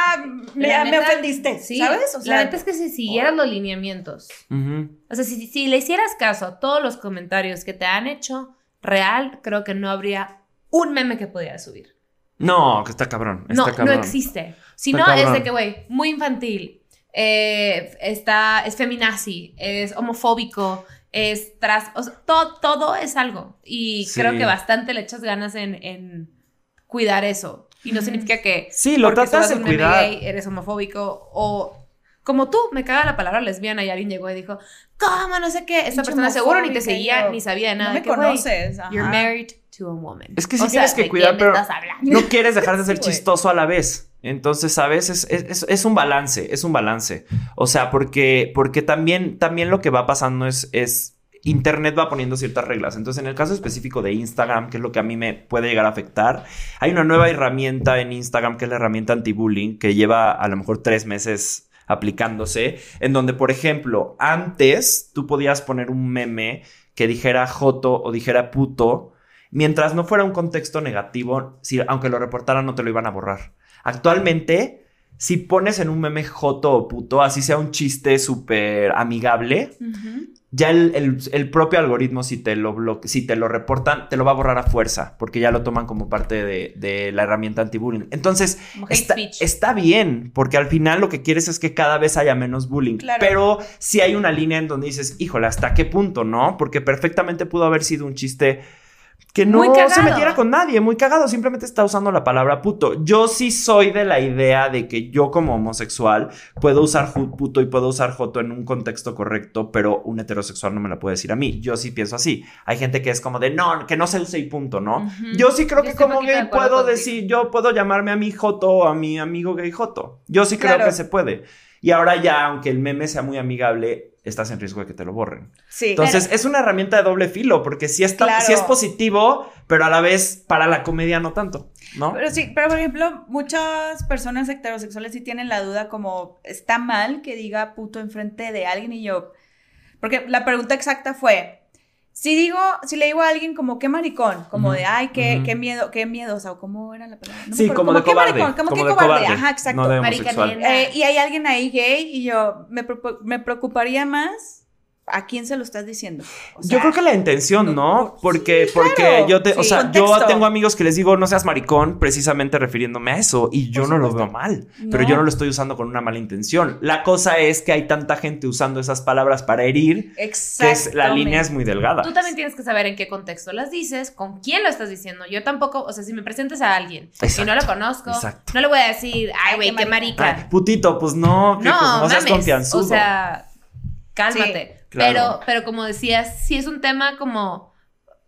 Me, La me neta, ofendiste. Sí, ¿Sabes? O sea, la neta es que si siguieras los lineamientos, Ujú. o sea, si, si le hicieras caso a todos los comentarios que te han hecho real, creo que no habría un meme que pudieras subir. No, que está cabrón. No, cabrón. no existe. Si Está no, es de que, güey, muy infantil, eh, está, es feminazi, es homofóbico, es tras, o sea, todo, todo es algo. Y Sí. creo que bastante le echas ganas en, en cuidar eso. Y no significa que Sí, lo tratas de cuidar. gay, eres homofóbico o Como tú, me caga la palabra lesbiana y alguien llegó y dijo, ¿cómo? No sé qué. Esta Pinche persona seguro ni te seguía yo, ni sabía de nada. No me que, conoces. ajá. You're married to a woman. Es que sí O sea, tienes que ¿de cuidar, pero no quieres dejar de ser chistoso a la vez. Entonces, ¿sabes? Es, es- es- es un balance, es un balance. O sea, porque, porque también, también lo que va pasando es, es Internet va poniendo ciertas reglas. Entonces, en el caso específico de Instagram, que es lo que a mí me puede llegar a afectar, hay una nueva herramienta en Instagram que es la herramienta anti-bullying, que lleva a lo mejor tres meses aplicándose, en donde, por ejemplo, antes tú podías poner un meme que dijera joto o dijera puto, mientras no fuera un contexto negativo, si, aunque lo reportaran no te lo iban a borrar. Actualmente, si pones en un meme joto o puto, así sea un chiste súper amigable, ya el, el- el propio algoritmo, si te, lo bloque- si te lo reportan, te lo va a borrar a fuerza, porque ya lo toman como parte de, de la herramienta anti-bullying. Entonces, está, está bien, porque al final lo que quieres es que cada vez haya menos bullying. Claro. Pero si hay una línea en donde dices, híjole, ¿hasta qué punto, no? Porque perfectamente pudo haber sido un chiste que no se metiera con nadie, muy cagado, simplemente está usando la palabra puto. Yo sí soy de la idea de que yo como homosexual puedo usar puto y puedo usar joto en un contexto correcto, pero un heterosexual no me la puede decir a mí. Yo sí pienso así. Hay gente que es como de no, que no se use y punto, ¿no? Yo sí creo Yo que como gay puedo decir, yo puedo llamarme a mi joto o a mi amigo gay joto. Yo sí creo que se puede. Y ahora ya, aunque el meme sea muy amigable, estás en riesgo de que te lo borren. Sí. Entonces, es una herramienta de doble filo, porque sí, está, Claro. sí es positivo, pero a la vez para la comedia no tanto, ¿no? Pero sí, pero por ejemplo, muchas personas heterosexuales sí tienen la duda como, ¿está mal que diga puto enfrente de alguien? Y yo, porque la pregunta exacta fue, si digo, si le digo a alguien como, qué maricón, como de, ay, qué, qué miedo, qué miedo, o sea, ¿cómo era la palabra? No me sí, como, de qué cobarde. maricón, como, como qué de cobarde, cobarde. ajá, exacto. No de. Eh, y hay alguien ahí gay y yo me, me preocuparía más a quién se lo estás diciendo. O Yo creo que la intención, ¿no? no, Porque, porque claro, yo te, o sea, yo tengo amigos que les digo no seas maricón, precisamente refiriéndome a eso, y yo no lo veo mal, pero yo no lo estoy usando con una mala intención. La cosa es que hay tanta gente usando esas palabras para herir, que es, la línea es muy delgada. Tú también tienes que saber en qué contexto las dices, con quién lo estás diciendo. Yo tampoco, o sea, si me presentas a alguien y Exacto, no lo conozco, exacto. no le voy a decir, ay, güey, qué marica. Ay, putito, pues no, que, no, no seas confianzudo. O sea, cálmate. Sí, claro. Pero, pero como decías, sí es un tema como,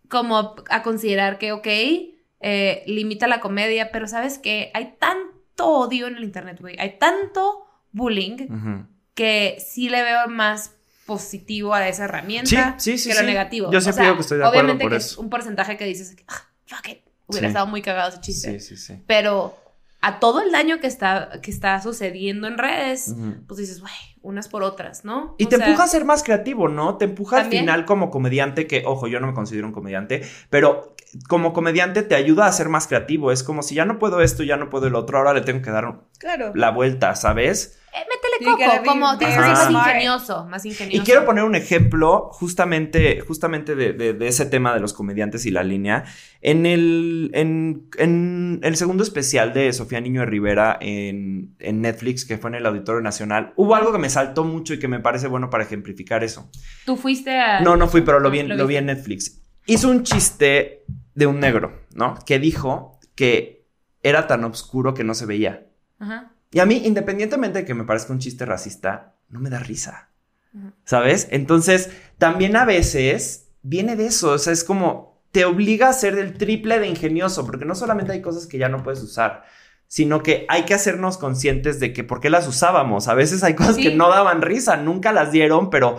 como a considerar que, ok, eh, limita la comedia, pero sabes que hay tanto odio en el internet, güey. Hay tanto bullying que sí le veo más positivo a esa herramienta Sí, sí, sí, que lo sí. negativo. Yo O siempre sea, digo que estoy de acuerdo Obviamente por que eso. es un porcentaje que dices, ah, fuck it, hubiera Sí. estado muy cagado ese chiste. Sí, sí, sí. Pero a todo el daño que está, que está sucediendo en redes, pues dices, güey, unas por otras, ¿no? Y O te sea, empuja a ser más creativo, ¿no? Te empuja También. al final como comediante, que, ojo, yo no me considero un comediante, pero como comediante te ayuda a ser más creativo. Es como si ya no puedo esto, ya no puedo el otro, ahora le tengo que dar Claro. la vuelta, ¿sabes? eh, métele coco, como tienes que ser más ingenioso, más ingenioso. Y quiero poner un ejemplo justamente, justamente de, de- de ese tema de los comediantes y la línea. En el, en, en el segundo especial de Sofía Niño de Rivera en, en Netflix, que fue en el Auditorio Nacional, hubo algo que me saltó mucho y que me parece bueno para ejemplificar eso. Tú fuiste a... No, no fui, pero lo vi, en- Lo lo vi en Netflix. Hizo un chiste de un negro, ¿no? Que dijo que era tan oscuro que no se veía. Ajá. Y a mí, independientemente de que me parezca un chiste racista, no me da risa. ¿Sabes? Entonces, también a veces viene de eso. O sea, es como te obliga a ser del triple de ingenioso, porque no solamente hay cosas que ya no puedes usar, sino que hay que hacernos conscientes de que por qué las usábamos. A veces hay cosas Sí. que no daban risa, nunca las dieron, pero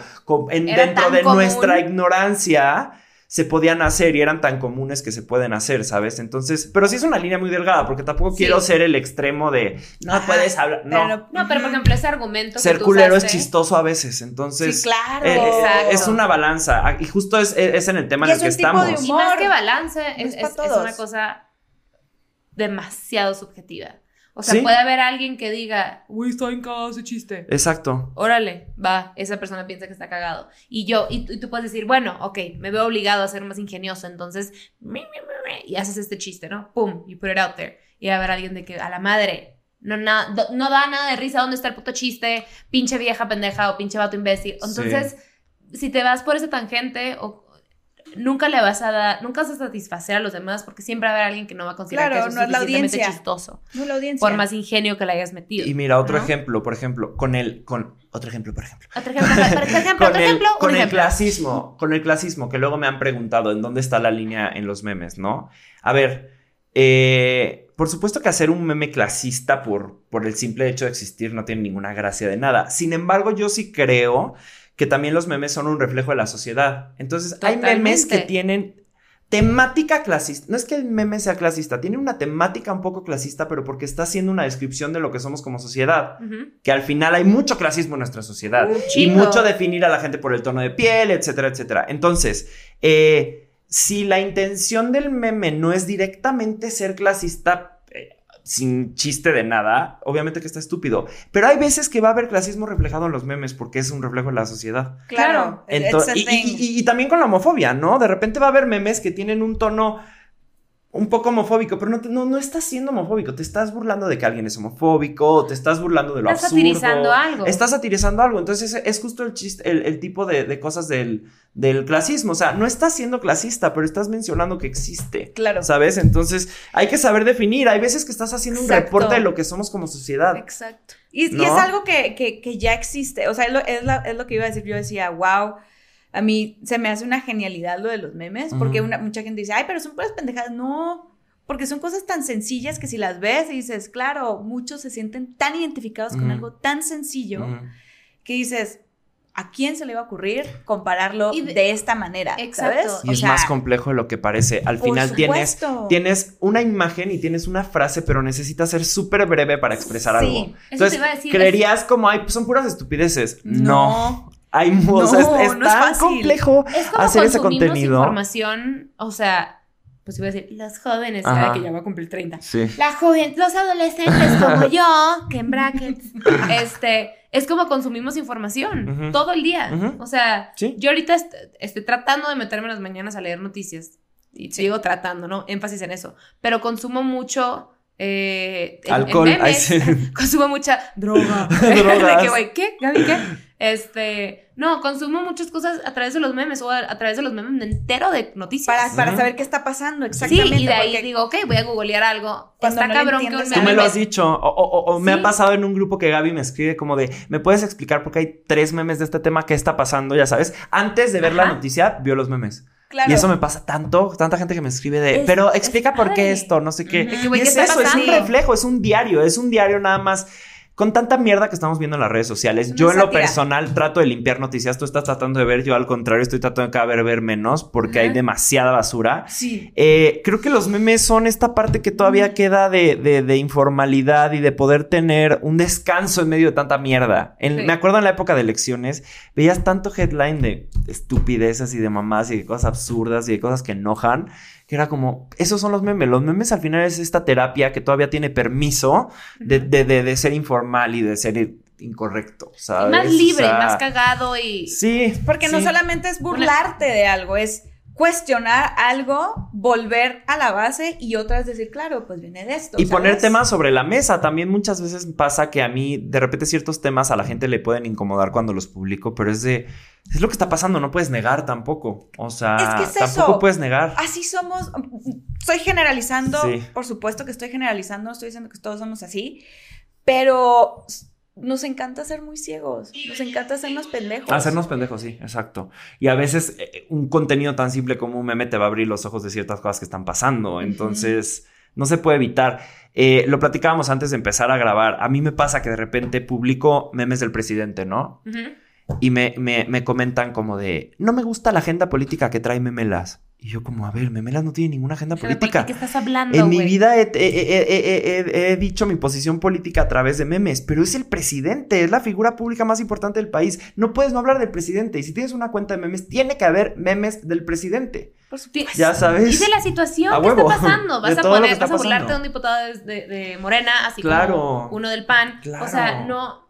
en- dentro de común. nuestra ignorancia se podían hacer y eran tan comunes que se pueden hacer, ¿sabes? Entonces, pero sí es una línea muy delgada, porque tampoco Sí. quiero ser el extremo de no Ajá, puedes hablar. No, pero- No, pero por ejemplo, ese argumento ser que tú culero es chistoso a veces, entonces Sí, claro. eh, eh, Exacto. es una balanza Ah, y justo es, es- es en el tema Y en el es que un tipo de estamos. Y humor. más que balance, es, es una cosa demasiado subjetiva. O sea, Sí. puede haber alguien que diga, uy, está bien cagado ese chiste. Exacto. Órale, va, esa persona piensa que está cagado. Y yo, y, tú- y tú puedes decir, bueno, ok, me veo obligado a ser más ingenioso, entonces, mi, mi, mi, mi, y haces este chiste, ¿no? Pum, you put it out there. Y va a haber alguien de que, a la madre, no, na- do- no da nada de risa, ¿dónde está el puto chiste? Pinche vieja pendeja o pinche vato imbécil. Entonces, si te vas por esa tangente, o, nunca le vas a dar, nunca vas a satisfacer a los demás porque siempre va a haber alguien que no va a considerar Claro, que eso no es la audiencia. chistoso. No la audiencia. Por más ingenio que le hayas metido. Y mira, otro ¿no? ejemplo, por ejemplo, con el, con, otro ejemplo, por ejemplo. Otro ejemplo, por ejemplo, con otro el, ejemplo, con el clasismo, con el clasismo, que luego me han preguntado en dónde está la línea en los memes, ¿no? A ver, eh, por supuesto que hacer un meme clasista por, por el simple hecho de existir no tiene ninguna gracia de nada. Sin embargo, yo sí creo que también los memes son un reflejo de la sociedad. Entonces, hay memes que tienen temática clasista. No es que el meme sea clasista, tiene una temática un poco clasista, pero porque está haciendo una descripción de lo que somos como sociedad que al final hay mucho clasismo en nuestra sociedad y mucho definir a la gente por el tono de piel, etcétera, etcétera. Entonces, eh, si la intención del meme no es directamente ser clasista, sin chiste de nada, obviamente que está estúpido, pero hay veces que va a haber clasismo reflejado en los memes porque es un reflejo de la sociedad. Claro. Ento- it's a y, thing. y- y- y también con la homofobia, ¿no? De repente va a haber memes que tienen un tono un poco homofóbico, pero no, te- no, no estás siendo homofóbico, te estás burlando de que alguien es homofóbico, te estás burlando de lo Estás absurdo. satirizando algo. Estás satirizando algo, entonces es, es justo el chiste, el, el tipo de, de cosas del, del clasismo, o sea, no estás siendo clasista, pero estás mencionando que existe. Claro. ¿Sabes? Entonces hay que saber definir. Hay veces que estás haciendo un reporte de lo que somos como sociedad. Exacto. Y, es algo que, que- que ya existe. O sea, es lo, es, la- es lo que iba a decir. Yo decía, wow. A mí se me hace una genialidad lo de los memes, porque una, mucha gente dice, ay, pero son puras pendejadas. No, porque son cosas tan sencillas que si las ves y dices, claro, muchos se sienten tan identificados con algo tan sencillo que dices, ¿a quién se le iba a ocurrir compararlo Y de, de- esta manera? Exacto. ¿sabes? Y O es sea, más complejo de lo que parece. Al final tienes, tienes una imagen y tienes una frase, pero necesitas ser súper breve para expresar Sí. algo. Eso Entonces, te iba a decir, creerías como, ay, pues son puras estupideces. No. No. Hay, mu- o sea, es, No, es no es tan fácil. complejo Es como hacer ese consumimos contenido. información, o sea, pues iba a decir, los jóvenes, que ya va a cumplir 30. Sí. La joven, los adolescentes como yo, que en brackets, este, es como consumimos información todo el día. O sea, Sí. yo ahorita est- estoy tratando de meterme en las mañanas a leer noticias. Y sigo tratando, ¿no? Énfasis en eso. Pero consumo mucho. Eh, en Alcohol. Memes. Consumo mucha droga. Que, güey, ¿qué? ¿Gaby qué? Este, no, consumo muchas cosas a través de los memes o a, a través de los memes me entero de noticias. Para, para saber qué está pasando, sí, exactamente. y de ahí digo, ok, voy a googlear algo. Está no cabrón que un a Tú me meme lo has dicho. O, o- me Sí. ha pasado en un grupo que Gaby me escribe como de, ¿me puedes explicar por qué hay tres memes de este tema? ¿Qué está pasando? Ya sabes, antes de ver la noticia, vio los memes. Claro. Y eso me pasa tanto, tanta gente que me escribe de, Es- pero es explica por qué esto, no sé qué. Que, güey, Y ¿qué es eso, es un reflejo, es un diario, es un diario nada más. Con tanta mierda que estamos viendo en las redes sociales, yo en lo personal trato de limpiar noticias. Tú estás tratando de ver, yo al contrario estoy tratando de cada vez ver menos porque Ajá. hay demasiada basura. Sí. Eh, creo que los memes son esta parte que todavía queda de, de- de informalidad y de poder tener un descanso en medio de tanta mierda. En- Sí. Me acuerdo en la época de elecciones, veías tanto headline de estupideces y de mamás y de cosas absurdas y de cosas que enojan, que era como, esos son los memes. Los memes al final es esta terapia que todavía tiene permiso de, de- de- de ser informal y de ser incorrecto, Y ¿sabes? más O libre, sea, más cagado y... Sí. Porque no solamente es burlarte de algo, es cuestionar algo, volver a la base y otra es decir, claro, pues viene de esto. Y poner temas sobre la mesa. También muchas veces pasa que a mí, de repente, ciertos temas a la gente le pueden incomodar cuando los publico, pero es de. Es lo que está pasando, no puedes negar tampoco. O sea, Es que es tampoco eso. puedes negar. Así somos. Estoy generalizando, Sí. por supuesto que estoy generalizando, no estoy diciendo que todos somos así, pero nos encanta ser muy ciegos, nos encanta hacernos pendejos. Hacernos pendejos, sí, exacto. Y a veces eh, un contenido tan simple como un meme te va a abrir los ojos de ciertas cosas que están pasando. Entonces, no se puede evitar. Eh, lo platicábamos antes de empezar a grabar. A mí me pasa que de repente publico memes del presidente, ¿no? Y me, me, me comentan como de, no me gusta la agenda política que trae Memelas. Y yo como, a ver, Memelas no tiene ninguna agenda ¿De política. qué estás hablando, En mi güey? vida he, he- he- he- dicho mi posición política a través de memes, pero es el presidente, es la figura pública más importante del país. No puedes no hablar del presidente. Y si tienes una cuenta de memes, tiene que haber memes del presidente. Por supuesto. Ya sabes. De la situación A que huevo. está pasando. Vas De a poner, vas a burlarte de un diputado de, de- de Morena, así Claro. como uno del PAN. O sea, Claro. no,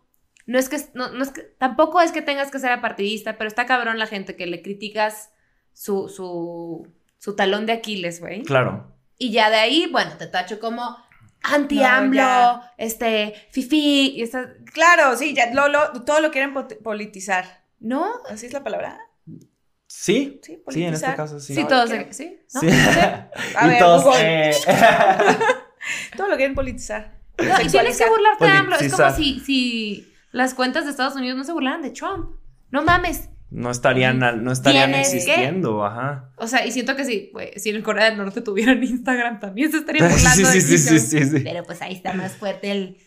no es que, no, no es que, tampoco es que tengas que ser apartidista, pero está cabrón la gente que le criticas su, su, su talón de Aquiles, güey. Claro. Y ya de ahí, bueno, te tacho como anti-AMLO, este, fifi, y esta, Claro, sí, ya lo, lo- todo lo quieren politizar. ¿no? ¿Así es la palabra? Sí, Sí, sí, en este caso sí. Sí, No, todos. ¿Sí? ¿No? Sí. A ver, todos, eh, Todo lo quieren politizar. No, y tienes que burlarte de AMLO. Es como si las cuentas de Estados Unidos no se burlaran de Trump. No mames. no estarían, al- no estarían Tienes que- existiendo, ajá. O sea, y siento que si, pues, si en Corea del Norte tuvieran Instagram también se estarían burlando Sí, de sí, sí, Kim sí, sí, sí. Pero pues ahí está más fuerte el,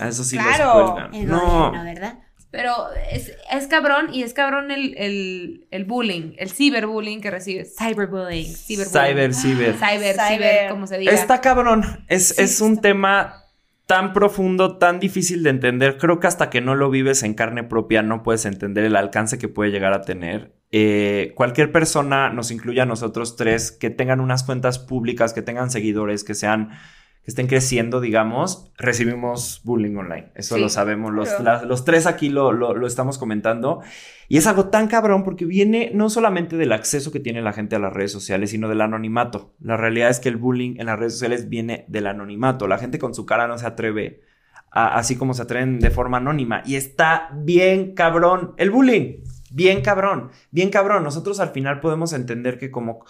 A Eso sí Claro. el No, gobierno, ¿verdad? Pero es, es cabrón y es cabrón el, el, el bullying, el ciberbullying que recibes. Cyberbullying, ciberbullying. cyber, ciber. Cyber, Cyber. ciber, como se diga. Está cabrón. Es, Sí, es un está. tema tan profundo, tan difícil de entender. Creo que hasta que no lo vives en carne propia no puedes entender el alcance que puede llegar a tener. Eh, cualquier persona, nos incluya a nosotros tres, que tengan unas cuentas públicas, que tengan seguidores, que sean estén creciendo, digamos, recibimos bullying online. Eso Sí. lo sabemos. Los, Claro. los tres aquí lo, lo- lo estamos comentando. Y es algo tan cabrón porque viene no solamente del acceso que tiene la gente a las redes sociales, sino del anonimato. La realidad es que el bullying en las redes sociales viene del anonimato. La gente con su cara no se atreve, a- así como se atreven de forma anónima. Y está bien cabrón el bullying. Bien cabrón, bien cabrón. Nosotros al final podemos entender que como,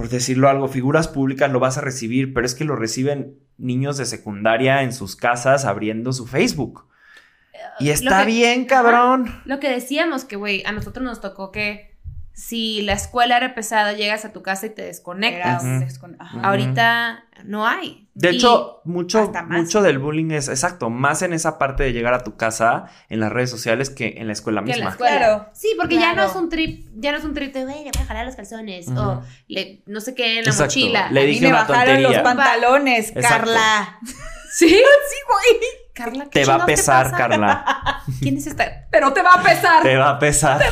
por decirlo algo, figuras públicas lo vas a recibir, pero es que lo reciben niños de secundaria en sus casas abriendo su Facebook. Y Lo está que- bien cabrón. Lo que decíamos que, güey, a nosotros nos tocó que si la escuela era pesada, llegas a tu casa y te desconectas. Descon-. Ahorita no hay. De Y- hecho, mucho, mucho del bullying es exacto, más en esa parte de llegar a tu casa en las redes sociales que en la escuela que en la misma. escuela. Claro. Sí, porque ya no es un trip, ya no es un trip de, güey, le voy a jalar los calzones o le, no sé qué en la Exacto. mochila. Le A mí dije me una bajaron tontería. los pantalones, Exacto. Carla. ¿Sí? Sí, güey. Carla, ¿qué Te va a pesar? Carla. ¿Quién es esta? Pero te va a pesar. Te va a pesar.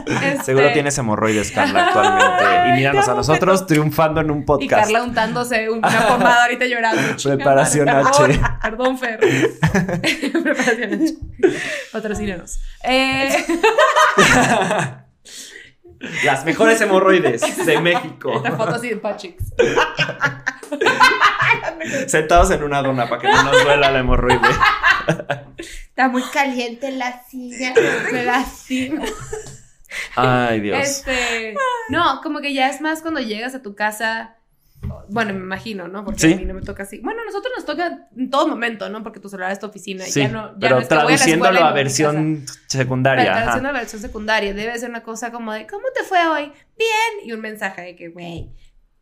Este, Seguro tienes hemorroides, Carla, actualmente. Y míranos a nosotros triunfando en un Y podcast. Carla untándose una pomada ahorita llorando. Preparación H. Perdón, Fer. Preparación H. Patrocínanos. Eh, Las mejores hemorroides de México. la foto así de Patrix. Sentados en una dona para que no nos duela la hemorroide. Está muy caliente la silla. Me lastima. Ay, Dios. Este, no, como que ya es más cuando llegas a tu casa. Bueno, me imagino, ¿no? Porque Sí. a mí no me toca así. Bueno, a nosotros nos toca en todo momento, ¿no? Porque tu celular es tu oficina. y Sí, ya no, ya pero no es que voy a la traduciéndolo a, versión secundaria. Pero ajá. traduciendo a versión secundaria. Debe ser una cosa como de, ¿cómo te fue hoy? Bien. Y un mensaje de que, güey,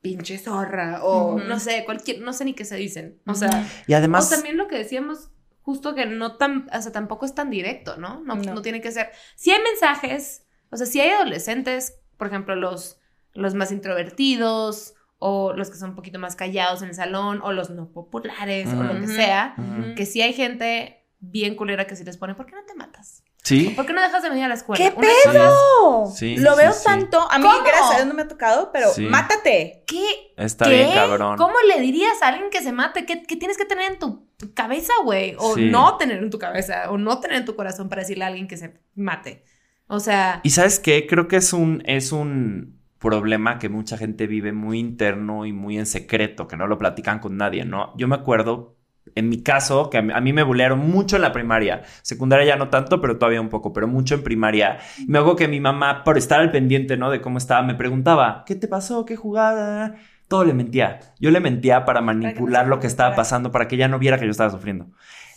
pinche zorra. O no sé, cualquier, no sé ni qué se dicen. O sea, Y además, o también lo que decíamos, justo que no tan, o sea, tampoco es tan directo, ¿no? No, No. no tiene que ser. Si hay mensajes, o sea, si hay adolescentes, por ejemplo, los, los más introvertidos, o los que son un poquito más callados en el salón, o los no populares, o lo que sea, que si hay gente bien culera que si les pone, ¿por qué no te matas? Sí, ¿Por qué no dejas de venir a la escuela? ¿Qué pedo? Sí, Lo sí, veo sí. tanto. A mí, ¿Cómo? gracias a Dios, no me ha tocado, pero Sí. mátate. ¿Qué? está ¿Qué? bien cabrón. ¿Cómo le dirías a alguien que se mate? ¿Qué, qué tienes que tener en tu tu cabeza, güey? O Sí. no tener en tu cabeza, o no tener en tu corazón para decirle a alguien que se mate. O sea, Y sabes qué, creo que es un, es un problema que mucha gente vive muy interno y muy en secreto, que no lo platican con nadie, ¿no? Yo me acuerdo, en mi caso, que a mí, me bulearon mucho en la primaria, secundaria ya no tanto, pero todavía un poco, pero mucho en primaria. Y me hago que mi mamá, por estar al pendiente, ¿no? De cómo estaba, me preguntaba, ¿qué te pasó? ¿Qué jugada? Todo le mentía. Yo le mentía para manipular lo que estaba pasando, para que ella no viera que yo estaba sufriendo.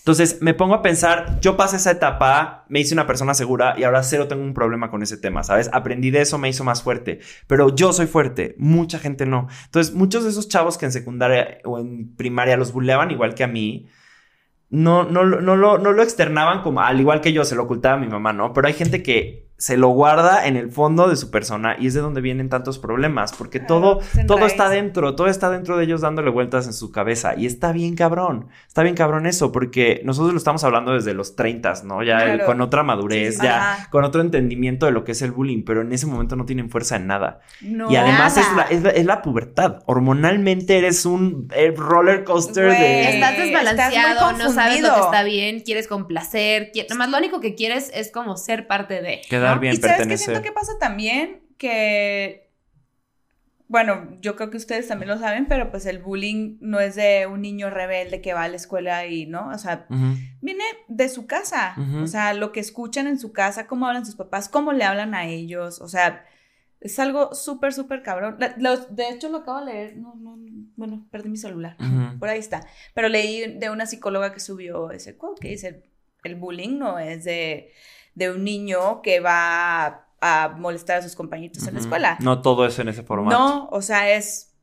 Entonces me pongo a pensar, yo pasé esa etapa, me hice una persona segura y ahora cero tengo un problema con ese tema, ¿sabes? Aprendí de eso, me hizo más fuerte, pero yo soy fuerte, mucha gente no. Entonces muchos de esos chavos que en secundaria o en primaria los buleaban igual que a mí, no, no, lo- no, lo, no lo externaban como, al igual que yo, se lo ocultaba a mi mamá, ¿no? Pero hay gente que se lo guarda en el fondo de su persona y es de donde vienen tantos problemas, porque Claro, todo, se todo está dentro, todo está dentro de ellos dándole vueltas en su cabeza y está bien cabrón, está bien cabrón eso, porque nosotros lo estamos hablando desde los 30, ¿no? Ya Claro. con otra madurez, Sí, sí, ya ajá. con otro entendimiento de lo que es el bullying, pero en ese momento no tienen fuerza en nada. No. y además es la, es, la, es la pubertad, hormonalmente eres un eh, roller coaster de... estás desbalanceado, no sabes lo que está bien, quieres complacer, qui- nomás lo único que quieres es como ser parte de. Quedar ¿no? bien, ¿Y sabes qué pertenecer. siento que pasa también? Que bueno, yo creo que ustedes también lo saben, pero pues el bullying no es de un niño rebelde que va a la escuela y, ¿no? O sea, viene de su casa. O sea, lo que escuchan en su casa, cómo hablan sus papás, cómo le hablan a ellos. O sea, es algo súper, súper cabrón. Los- de hecho, lo acabo de leer. No, no, bueno, perdí mi celular. Por ahí está. Pero leí de una psicóloga que subió ese quote que dice, el bullying no es de, de un niño que va a molestar a sus compañitos en la escuela. No todo es en ese formato. No, o sea, es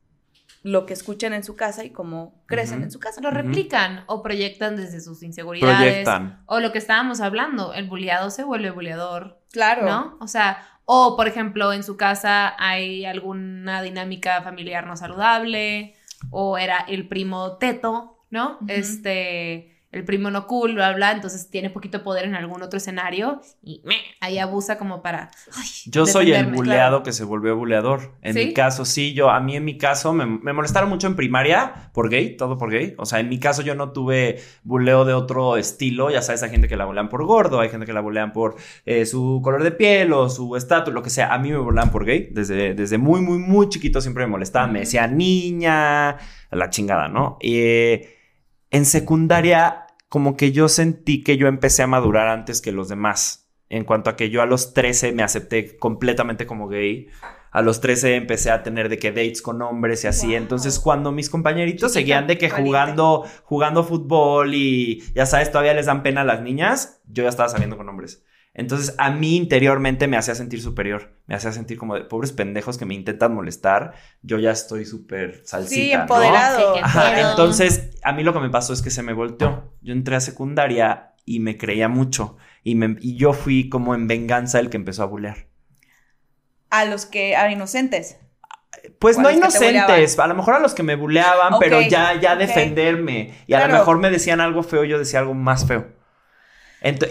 lo que escuchan en su casa y cómo crecen en su casa. Lo replican o proyectan desde sus inseguridades. Proyectan. O lo que estábamos hablando, el bulliado se vuelve bulliador, Claro. ¿no? O sea, o por ejemplo, en su casa hay alguna dinámica familiar no saludable, o era el primo teto, ¿no? Este, el primo no cool, bla, bla, entonces tiene poquito poder en algún otro escenario y meh, ahí abusa como para... ay, Yo soy el buleado que se volvió buleador. En ¿Sí? mi caso, sí, yo, a mí en mi caso, me, me molestaron mucho en primaria por gay, todo por gay. O sea, en mi caso yo no tuve buleo de otro estilo. Ya sabes, hay gente que la bulean por gordo, hay gente que la bulean por eh, su color de piel o su estatus, lo que sea. A mí me bulean por gay. Desde, desde muy, muy, muy chiquito siempre me molestaban. Me decían niña, la chingada, ¿no? Y eh, en secundaria, como que yo sentí que yo empecé a madurar antes que los demás. En cuanto a que yo a los 13 me acepté completamente como gay. A los 13 empecé a tener de que dates con hombres y así. Wow. Entonces, cuando mis compañeritos Chiquita, seguían de que jugando, jugando fútbol y ya sabes, todavía les dan pena a las niñas, yo ya estaba saliendo con hombres. Entonces, a mí interiormente me hacía sentir superior. Me hacía sentir como de pobres pendejos que me intentan molestar. Yo ya estoy súper salsita. Sí, ¿no? empoderado. Ajá, entonces a mí lo que me pasó es que se me volteó. Yo entré a secundaria y me creía mucho. Y, me- y yo fui como en venganza el que empezó a bulear. A los que, a inocentes. Pues no ¿Cuáles que te inocentes, a lo mejor a los que me buleaban, pero ya, ya defenderme. Y a lo mejor me decían algo feo, yo decía algo más feo.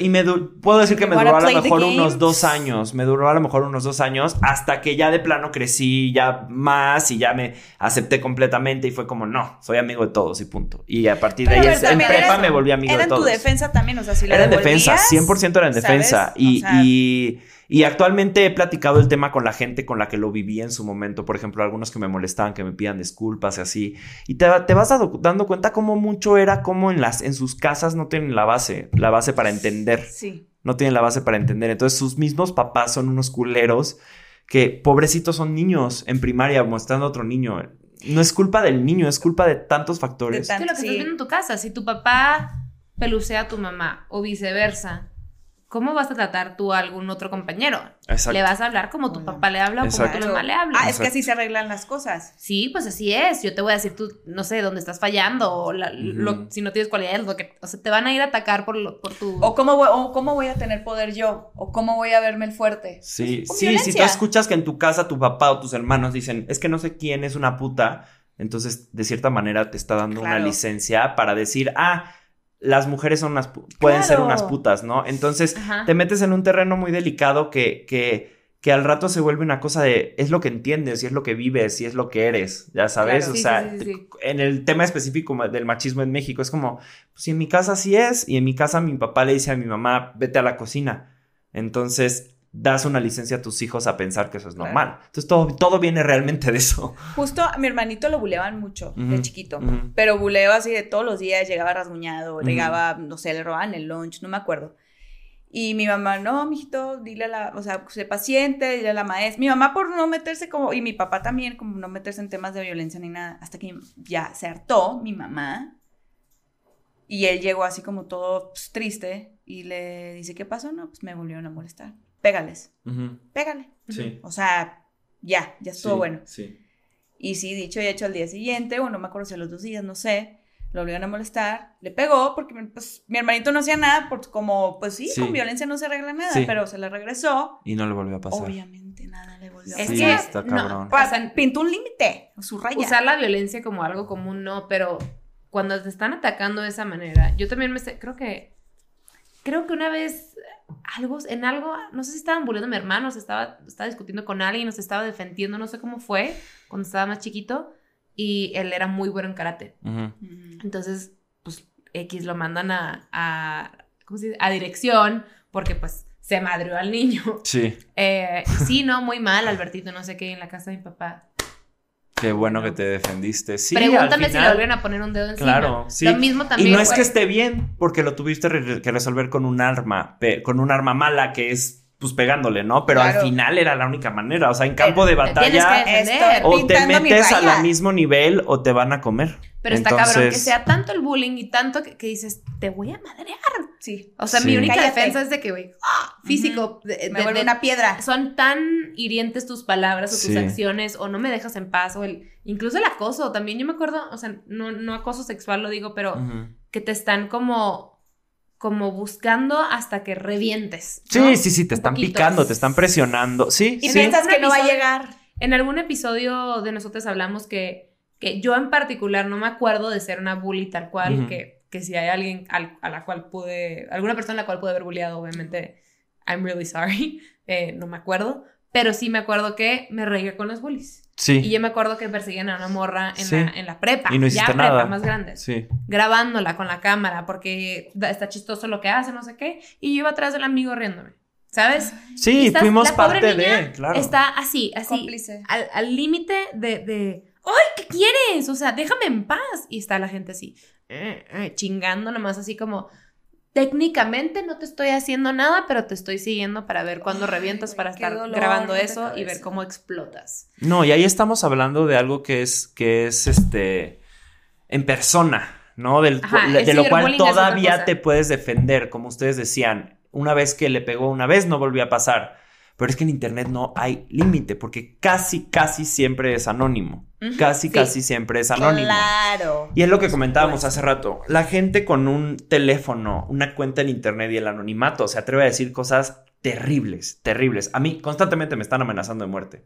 Y me puedo decir que me duró a lo mejor unos dos años. Me duró a lo mejor unos dos años hasta que ya de plano crecí ya más y ya me acepté completamente y fue como, no, soy amigo de todos y punto. Y a partir Pero de ahí en prepa eras- me volví amigo Era de en tu todos. defensa también, o sea, si la Era en defensa, devolvías, 100% era en ¿sabes? defensa. O Y, sea- y, y actualmente he platicado el tema con la gente con la que lo viví en su momento. Por ejemplo, algunos que me molestaban, que me pidan disculpas y así. Y te, te vas dado- dando cuenta cómo mucho era como en, las, en sus casas no tienen la base, la base para entender. Sí. No tienen la base para entender. Entonces sus mismos papás son unos culeros que pobrecitos son niños en primaria mostrando a otro niño. No es culpa del niño, es culpa de tantos factores. De Es que lo que Sí. estás viendo en tu casa, si tu papá pelucea a tu mamá o viceversa, ¿cómo vas a tratar tú a algún otro compañero? Exacto. Le vas a hablar como tu papá le habla o como tu mamá le habla. Ah, es que así se arreglan las cosas. Sí, pues así es. Yo te voy a decir tú, no sé, dónde estás fallando o la- lo- Ujú. si no tienes cualidades, lo que, o sea, te van a ir a atacar por, lo- por tu... O cómo, voy, o cómo voy a tener poder yo, o cómo voy a verme el fuerte. Sí, Con sí, si tú escuchas que en tu casa tu papá o tus hermanos dicen, es que no sé quién es una puta, entonces de cierta manera te está dando una licencia para decir, ah, las mujeres son unas, pu- pueden ser unas putas, ¿no? Entonces Ajá. te metes en un terreno muy delicado que, que, que al rato se vuelve una cosa de, es lo que entiendes, y es lo que vives, y es lo que eres, ya sabes, Claro. o Sí, sea, sí, sí, sí. en el tema específico del machismo en México, es como, pues si en mi casa así es, y en mi casa mi papá le dice a mi mamá, vete a la cocina. Entonces, das una licencia a tus hijos a pensar que eso es Claro. normal. Entonces, todo, todo viene realmente de eso. Justo a mi hermanito lo buleaban mucho de chiquito. Pero buleo así de todos los días, llegaba rasguñado, llegaba, no sé, le robaban el lunch, no me acuerdo. Y mi mamá, no, mijito, dile a la, o sea, sé paciente, dile a la maestra. Mi mamá por no meterse como, y mi papá también, como no meterse en temas de violencia ni nada, hasta que ya se hartó mi mamá. Y él llegó así como todo pues, triste y le dice, ¿qué pasó? No, pues me volvieron a molestar. Pégales, pégale. Sí. O sea, ya, ya estuvo Sí, bueno. Sí. Y sí, dicho y hecho al día siguiente, o no me acuerdo si a los dos días, no sé, lo volvieron a molestar, le pegó porque pues, mi hermanito no hacía nada, porque como, pues sí, Sí. con violencia no se arregla nada, Sí. pero se le regresó. Y no le volvió a pasar. Obviamente nada le volvió a Es Sí, pasar. que está no, cabrón. Pa- o sea, pintó un límite, su raya. usar la violencia como algo común, no, pero cuando te están atacando de esa manera, yo también me sé, creo que, creo que una vez, algo, en algo, no sé si estaban bulleando a mi hermano, se estaba, estaba discutiendo con alguien, o se estaba defendiendo, no sé cómo fue, cuando estaba más chiquito, y él era muy bueno en karate. Mm. Entonces, pues, X lo mandan a, a, ¿cómo se dice? A dirección, porque pues se madrió al niño. Sí. Eh, sí, no, muy mal, Albertito, no sé qué, en la casa de mi papá. Qué bueno que te defendiste. Sí, Pregúntame al si le volvieron a poner un dedo encima. Claro, sí. Lo mismo también. Y no es que esté bien, porque lo tuviste que resolver con un arma, con un arma mala que es pues pegándole, ¿no? Pero Claro. al final era la única manera. O sea, en campo de tienes batalla o te metes a raya. la mismo nivel o te van a comer. Pero está cabrón que sea tanto el bullying y tanto que, que dices, te voy a madrear. Sí. O sea, Sí. mi única Cállate. defensa es de que, güey, ¡ah! físico. de- Me de- una piedra. Son tan hirientes tus palabras o tus Sí. acciones o no me dejas en paz o el incluso el acoso también yo me acuerdo, o sea, no, no acoso sexual lo digo, pero que te están como como buscando hasta que revientes. Sí, ¿no? sí, sí, te están poquito. picando, te están presionando. Sí, Y sí. piensas que no va a llegar. En algún episodio de nosotros hablamos que, que yo en particular no me acuerdo de ser una bully tal cual, que, que si hay alguien al- a la cual pude, alguna persona a la cual pude haber bulleado, obviamente, I'm really sorry, eh, no me acuerdo, pero sí me acuerdo que me reía con los bullies. Y yo me acuerdo que persiguen a una morra en, Sí. la, en la prepa, Y no hiciste ya prepa, nada. más grande, Sí. grabándola con la cámara porque está chistoso lo que hace, no sé qué, y yo iba atrás del amigo riéndome, ¿sabes? Sí, estás- fuimos la pobre parte niña de, claro. Está así, así, Cómplice. al al límite de, de, ¡ay, qué quieres! O sea, déjame en paz. Y está la gente así, eh, eh, chingando nomás así como, técnicamente no te estoy haciendo nada, pero te estoy siguiendo para ver cuándo Ay, revientas para estar dolor, grabando no eso y ver cómo explotas. No, y ahí estamos hablando de algo que es, que es este, en persona, ¿no? Del, Ajá, de, de lo cual todavía te puedes defender, como ustedes decían. Una vez que le pegó una vez, no volvió a pasar. Pero es que en internet no hay límite, porque casi, casi siempre es anónimo. Casi, sí. casi siempre es anónimo. Claro. Y es lo que comentábamos hace rato. La gente con un teléfono, una cuenta en internet y el anonimato se atreve a decir cosas terribles, terribles. A mí constantemente me están amenazando de muerte.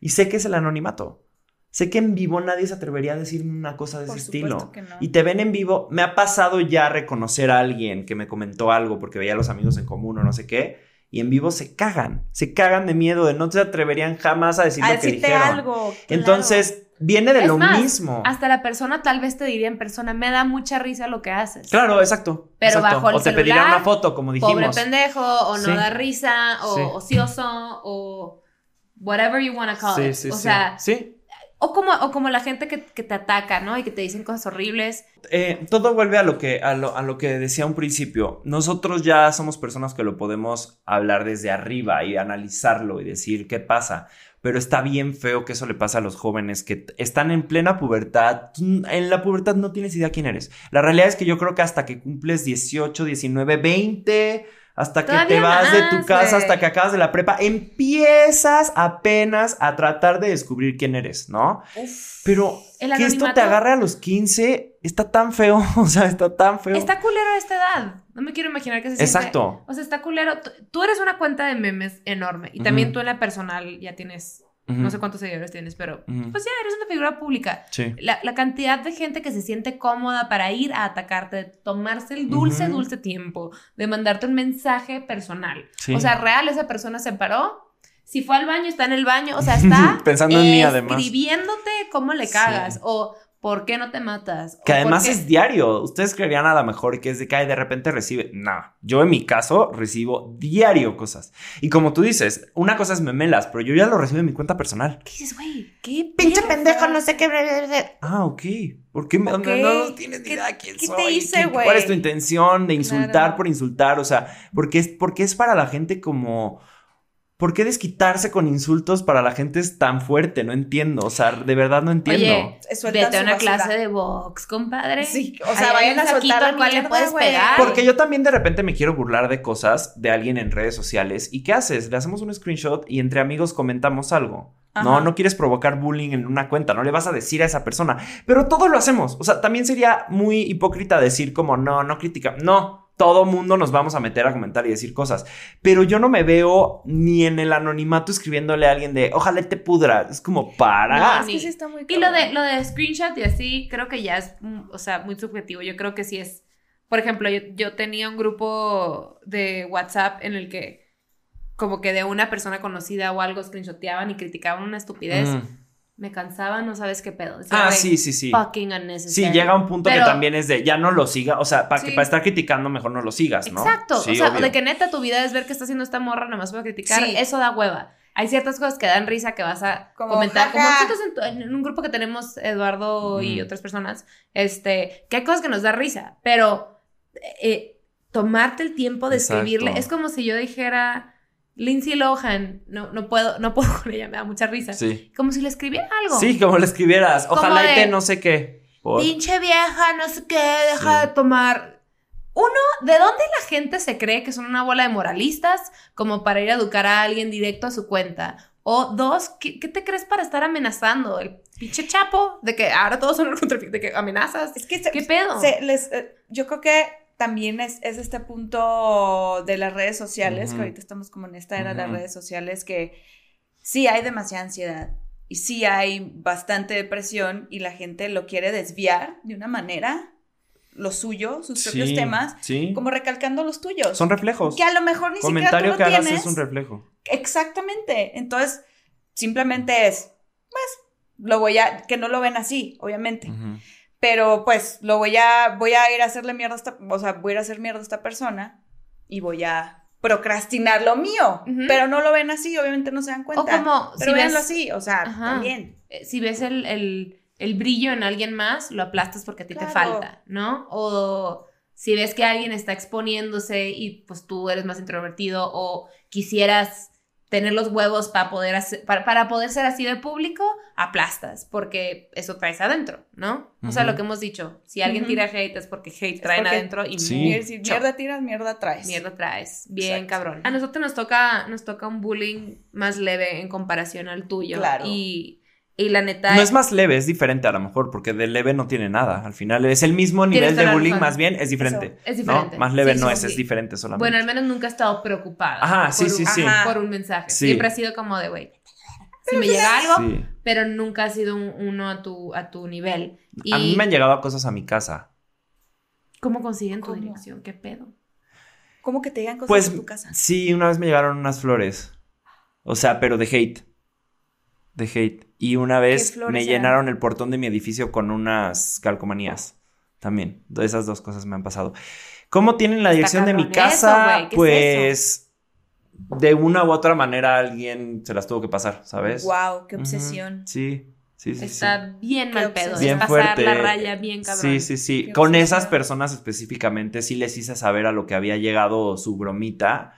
Y sé que es el anonimato. Sé que en vivo nadie se atrevería a decirme una cosa de Por ese estilo. que no. Y te ven en vivo. Me ha pasado ya reconocer a alguien que me comentó algo porque veía a los amigos en común o no sé qué. Y en vivo se cagan. Se cagan de miedo de no se atreverían jamás a decir A lo que dijeron. algo. claro. Entonces, viene de Es lo más, mismo. Hasta la persona tal vez te diría en persona, me da mucha risa lo que haces. Claro, exacto. Pero exacto. bajo el O te celular, una foto, como dijimos. Pobre pendejo, o no Sí. da risa, o Sí. ocioso, o whatever you want to call Sí, it. sí, o sea, Sí. O como, o como la gente que, te ataca, ¿no? Y que te dicen cosas horribles. Eh, todo vuelve a lo, que, a, lo, a lo que decía un principio. Nosotros ya somos personas que lo podemos hablar desde arriba y analizarlo y decir qué pasa. Pero está bien feo que eso le pasa a los jóvenes que están en plena pubertad. En la pubertad no tienes idea quién eres. La realidad es que yo creo que hasta que cumples 18, 19, 20, hasta que te vas de tu casa, hasta que acabas de la prepa, empiezas apenas a tratar de descubrir quién eres, ¿no? Uf. Pero El que esto te agarre a los 15 está tan feo, o sea, está tan feo. Está culero a esta edad. No me quiero imaginar que se siente. Exacto. O sea, está culero. Tú- eres una cuenta de memes enorme. Y también tú en la personal ya tienes, No sé cuántos seguidores tienes, pero pues ya eres una figura pública. Sí. La, la cantidad de gente que se siente cómoda para ir a atacarte, de tomarse el dulce, dulce tiempo, de mandarte un mensaje personal. Sí. O sea, real, esa persona se paró. Si fue al baño, está en el baño. O sea, está Pensando en mí, además. escribiéndote cómo le Sí. cagas. O por qué no te matas. Que además es diario. Ustedes creerían a lo mejor que es de que ay, de repente recibe. No, yo en mi caso recibo diario cosas. Y como tú dices, una cosa es memelas, pero yo ya lo recibo en mi cuenta personal. ¿Qué dices, güey? ¿Qué Pinche pendejo, no sé qué. Ah, ok. ¿Por qué me no, no tienes ni ¿Qué- idea quién qué te soy? hice, ¿Quién- güey? ¿Cuál es tu intención de insultar Claro. por insultar? O sea, porque es, porque es para la gente como. ¿Por qué desquitarse con insultos para la gente es tan fuerte? No entiendo. O sea, de verdad no entiendo. Oye, vete a una basura. clase de box, compadre. Sí, o sea, vayan un a soltar al cual le puedes pegar. Porque yo también de repente me quiero burlar de cosas de alguien en redes sociales. ¿Y qué haces? Le hacemos un screenshot y entre amigos comentamos algo. No, Ajá. no quieres provocar bullying en una cuenta, no le vas a decir a esa persona. Pero todo lo hacemos. O sea, también sería muy hipócrita decir como, no, no critica. No, todo mundo nos vamos a meter a comentar y decir cosas. Pero yo no me veo ni en el anonimato escribiéndole a alguien de, ojalá te pudra. Es como, para. No, Es que ni- sí está muy Y lo de, lo de screenshot y así, creo que ya es, mm, o sea, muy subjetivo. Yo creo que sí es. Por ejemplo, yo, yo tenía un grupo de WhatsApp en el que, como que de una persona conocida o algo, screenshoteaban y criticaban una estupidez. Mm. Me cansaba, no sabes qué pedo. Decía, Ah, "Güey, sí, sí, sí. Fucking unnecessary. Sí, llega un punto Pero- que también es de ya no lo siga, o sea, para Sí. para estar criticando mejor no lo sigas, ¿no? Exacto. Sí, o sea, obvio. de que neta tu vida es ver qué está haciendo esta morra, nada más para criticar. Sí. Eso da hueva. hay ciertas cosas que dan risa que vas a Como, comentar. Como nosotros en, tu- en un grupo que tenemos, Eduardo y otras personas, este, que hay cosas que nos da risa, pero eh, tomarte el tiempo de Exacto. escribirle, es como si yo dijera, Lindsay Lohan, no, no puedo, no puedo con ella, me da mucha risa. Sí. Como si le escribiera algo. Sí, como le escribieras. Ojalá y te no sé qué. Por- Pinche vieja, no sé qué, deja Sí. de tomar. Uno, ¿de dónde la gente se cree que son una bola de moralistas como para ir a educar a alguien directo a su cuenta? O dos, ¿qué, qué te crees para estar amenazando? El pinche chapo de que ahora todos son contra de que amenazas. Es que se- ¿Qué pedo? se les, eh, yo creo que también es, es este punto de las redes sociales, que ahorita estamos como en esta era de las redes sociales, que sí hay demasiada ansiedad y sí hay bastante depresión y la gente lo quiere desviar de una manera, lo suyo, sus propios temas, Sí. como recalcando los tuyos. Son reflejos. que a lo mejor ni siquiera tú Comentario lo que hagas tienes. es un reflejo. Exactamente. Entonces, simplemente es, pues, lo voy a, que no lo ven así, obviamente. Pero pues lo voy a, voy a ir a hacerle mierda a esta, o sea, voy a ir a hacer mierda a esta persona y voy a procrastinar lo mío. Pero no lo ven así, obviamente no se dan cuenta. o como pero si véanlo ves, así, o sea, Ajá. también. eh, si ves el, el- el brillo en alguien más, lo aplastas porque a ti te falta, ¿no? O si ves que alguien está exponiéndose y pues tú eres más introvertido o quisieras tener los huevos para poder, hacer- para, para poder ser así de público, aplastas porque eso traes adentro, ¿no? O sea, lo que hemos dicho, si alguien tira hate es porque hate traen porque- adentro y Sí. Mucho. mierda tiras, mierda traes. Mierda traes, bien Exacto. cabrón. A nosotros nos toca, nos toca un bullying más leve en comparación al tuyo. Claro. Y, y la neta. No es más leve, es diferente a lo mejor, porque de leve no tiene nada. Al final es el mismo nivel de bullying, razón. más bien es diferente. Es ¿no? diferente. Más leve Sí, no sí, es, sí. es diferente solamente. Bueno, al menos nunca he estado preocupada. Ajá, sí, por sí, un, sí. Ajá. Por un mensaje. Sí. Siempre ha sido como de, güey, si me llega algo, Sí. pero nunca ha sido un- uno a tu, a tu nivel. Y A mí me han llegado cosas a mi casa. ¿Cómo consiguen tu ¿Cómo? dirección? ¿Qué pedo? ¿Cómo que te digan cosas Pues en tu casa? sí, una vez me llegaron unas flores. O sea, pero de hate. De hate. Y una vez me eran? llenaron el portón de mi edificio con unas calcomanías. También. Esas dos cosas me han pasado. ¿Cómo tienen la dirección de mi eso, casa? güey, ¿qué es pues de una u otra manera alguien se las tuvo que pasar, ¿sabes? Wow, qué obsesión. Sí, sí, sí. sí. Está bien Qué mal pedo. Es Bien pasar fuerte. la raya bien cabrón. Sí, sí, sí. Qué Con obsesión. esas personas específicamente sí les hice saber a lo que había llegado su bromita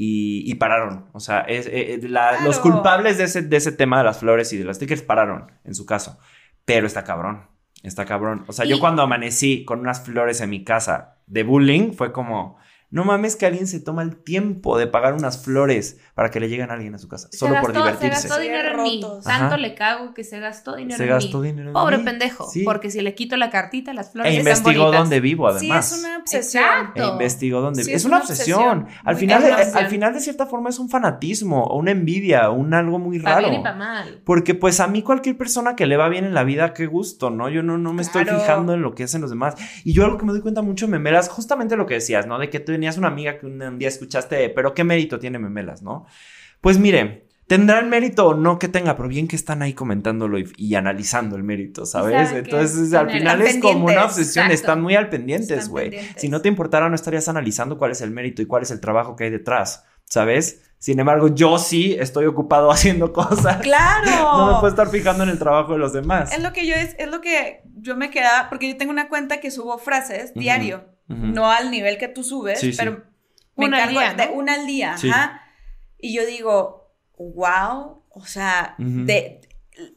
y, y pararon. O sea, es- eh, eh, la- Claro. los culpables de ese, de ese tema de las flores y de los stickers pararon, en su caso. Pero está cabrón, está cabrón. O sea, yo cuando amanecí con unas flores en mi casa de bullying fue como... No mames que alguien se toma el tiempo de pagar unas flores para que le lleguen a alguien a su casa, Se solo por divertirse. Se gastó dinero en mí. Rotos. Tanto Ajá. le cago que se gastó dinero Se en gastó mí. dinero en Pobre mí. pendejo. Sí. Porque si le quito la cartita, las flores E están investigó bonitas. dónde vivo, Sí, además. es una obsesión. Exacto. E investigó dónde. Sí, es, es una una obsesión. obsesión. Al final, obsesión. al final, de cierta forma, es un fanatismo, o una envidia, o un algo muy Para raro. bien y para mal. Porque, pues, a mí, cualquier persona que le va bien en la vida, qué gusto, ¿no? Yo no, no me estoy fijando en lo que hacen los demás. Y yo algo que me doy cuenta mucho Memelas, justamente lo que decías, ¿no? De que tú tenías una amiga que un, día escuchaste, pero ¿qué mérito tiene Memelas, no? Pues mire. Tendrán mérito o no que tenga, pero bien que están ahí comentándolo y, y analizando el mérito, ¿sabes? Entonces, al final al es como una obsesión, exacto. están muy al pendientes, güey. Si no te importara, no estarías analizando cuál es el mérito y cuál es el trabajo que hay detrás, ¿sabes? Sin embargo, yo sí estoy ocupado haciendo cosas. ¡Claro! No me puedo estar fijando en el trabajo de los demás. Es lo que yo es, es lo que yo me quedaba, porque yo tengo una cuenta que subo frases Ujú, no al nivel que tú subes, Sí, sí. pero me Una al encargo día, una al día, Sí. ajá. Y yo digo, wow, o sea, de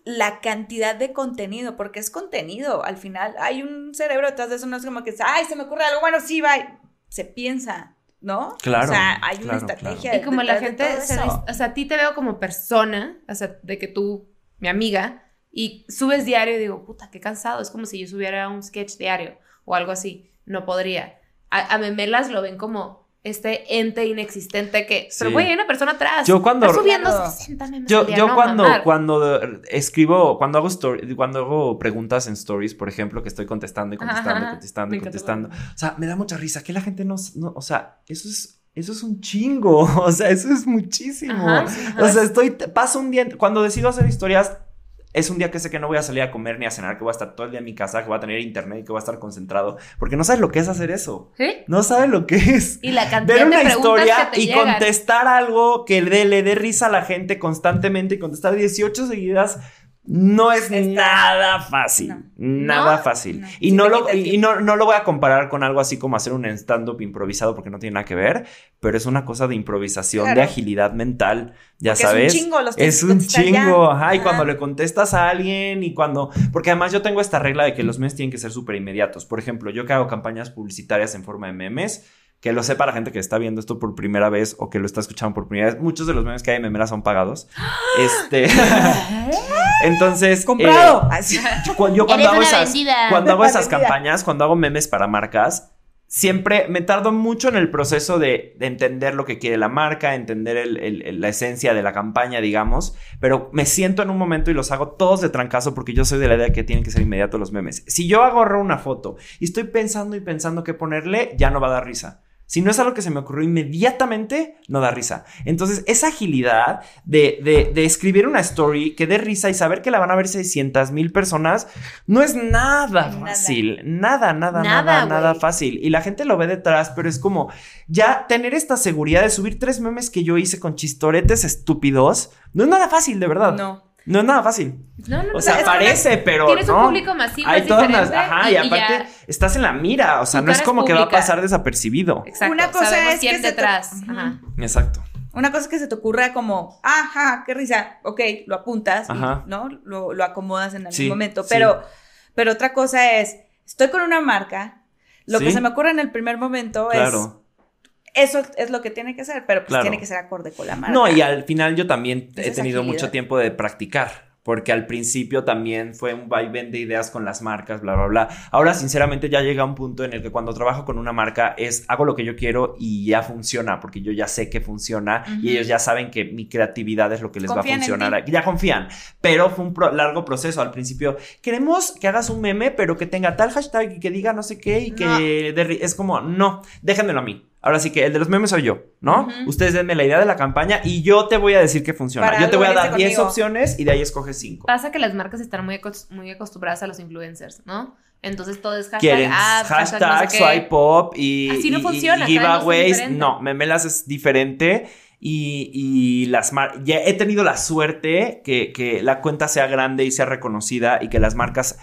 la cantidad de contenido, porque es contenido, al final hay un cerebro detrás de eso, no es como que, ay, se me ocurre algo, bueno, sí, va, se piensa, ¿no? Claro, O sea, hay una claro, estrategia. Y como la detrás de gente, se o sea, a ti te veo como persona, o sea, de que tú, mi amiga, y subes diario y digo, puta, qué cansado, es como si yo subiera un sketch diario o algo así, no podría. A, a Memelas lo ven como este ente inexistente que, pero Sí. güey, hay una persona atrás. Yo cuando- Está subiendo Claro. 60 memes Yo, día, yo no, cuando, mamar. cuando escribo, cuando hago story, cuando hago preguntas en stories, por ejemplo, que estoy contestando y contestando, ajá. contestando y contestando. O sea, me da mucha risa que la gente no, no- o sea, eso es, eso es un chingo. O sea, eso es muchísimo. Ajá, ajá. O sea, estoy, paso un día, cuando decido hacer historias, es un día que sé que no voy a salir a comer ni a cenar, que voy a estar todo el día en mi casa, que voy a tener internet y que voy a estar concentrado, porque no sabes lo que es hacer eso. ¿Sí? No sabes lo que es. Y la cantidad Ver una historia que te y llegan. contestar algo que le, le dé risa a la gente constantemente y contestar 18 seguidas no es Está- nada fácil. No. Nada No, fácil. no. Y, no lo, y no, no lo voy a comparar con algo así como hacer un stand-up improvisado porque no tiene nada que ver, pero es una cosa de improvisación, de agilidad mental, ya Porque es un sabes. chingo, los Es un chingo, ajá, y Ajá. cuando le contestas a alguien y cuando, porque además yo tengo esta regla de que los memes tienen que ser súper inmediatos. Por ejemplo, yo que hago campañas publicitarias en forma de memes, que lo sepa la gente que está viendo esto por primera vez o que lo está escuchando por primera vez, muchos de los memes que hay en memeras son pagados. Este, entonces, Comprado. eh, yo cuando Eres hago esas, cuando hago esas campañas, cuando hago memes para marcas, siempre me tardo mucho en el proceso de, de entender lo que quiere la marca, entender el- el- el- la esencia de la campaña, digamos, pero me siento en un momento y los hago todos de trancazo porque yo soy de la idea que tienen que ser inmediatos los memes. Si yo agarro una foto y estoy pensando y pensando qué ponerle, ya no va a dar risa. Si no es algo que se me ocurrió inmediatamente, no da risa. Entonces, esa agilidad de, de- de escribir una story que dé risa y saber que la van a ver 600 mil personas, no es nada Nada. fácil. Nada, nada, Nada, nada, nada, fácil. Y la gente lo ve detrás, pero es como ya tener esta seguridad de subir tres memes que yo hice con chistoretes estúpidos, no es nada fácil, de verdad. No. No es nada fácil. No, no, O sea, parece, pero Tienes no. un público masivo, Hay todas las, diferente. ajá, y, aparte ya- estás en la mira, o sea, no es como que va a pasar desapercibido. Exacto. Una cosa sabemos es quién que se te- detrás. Ujú. Ajá. Exacto. Una cosa es que se te ocurra como, ajá, qué risa, ok, lo apuntas, y, Ajá. ¿no? Lo, lo acomodas en algún Sí, momento, sí. pero, pero otra cosa es, estoy con una marca, lo que se me ocurre en el primer momento Claro. es, eso es lo que tiene que ser, pero pues Claro. tiene que ser acorde con la marca. No, y al final yo también Esa he tenido agilidad. mucho tiempo de practicar. Porque al principio también fue un vaivén de ideas con las marcas, bla, bla, bla. Ahora, sinceramente, ya llega un punto en el que cuando trabajo con una marca es hago lo que yo quiero y ya funciona, porque yo ya sé que funciona y ellos ya saben que mi creatividad es lo que les Confían va a funcionar. Ya confían, pero fue un pro- largo proceso. Al principio, queremos que hagas un meme, pero que tenga tal hashtag y que diga no sé qué y que No. es como, no, déjenmelo a mí. Ahora sí que el de los memes soy yo, ¿no? Ustedes denme la idea de la campaña y yo te voy a decir que funciona. Para yo te voy a dar 10 conmigo. opciones y de ahí escoges 5. Pasa que las marcas están muy, muy acostumbradas a los influencers, ¿no? Entonces todo es hashtag hashtag, hashtag no sé swipe pop y, Así no y- funciona, giveaways. No, Memelas es diferente. Y, y las mar ya he tenido la suerte que, que la cuenta sea grande y sea reconocida y que las marcas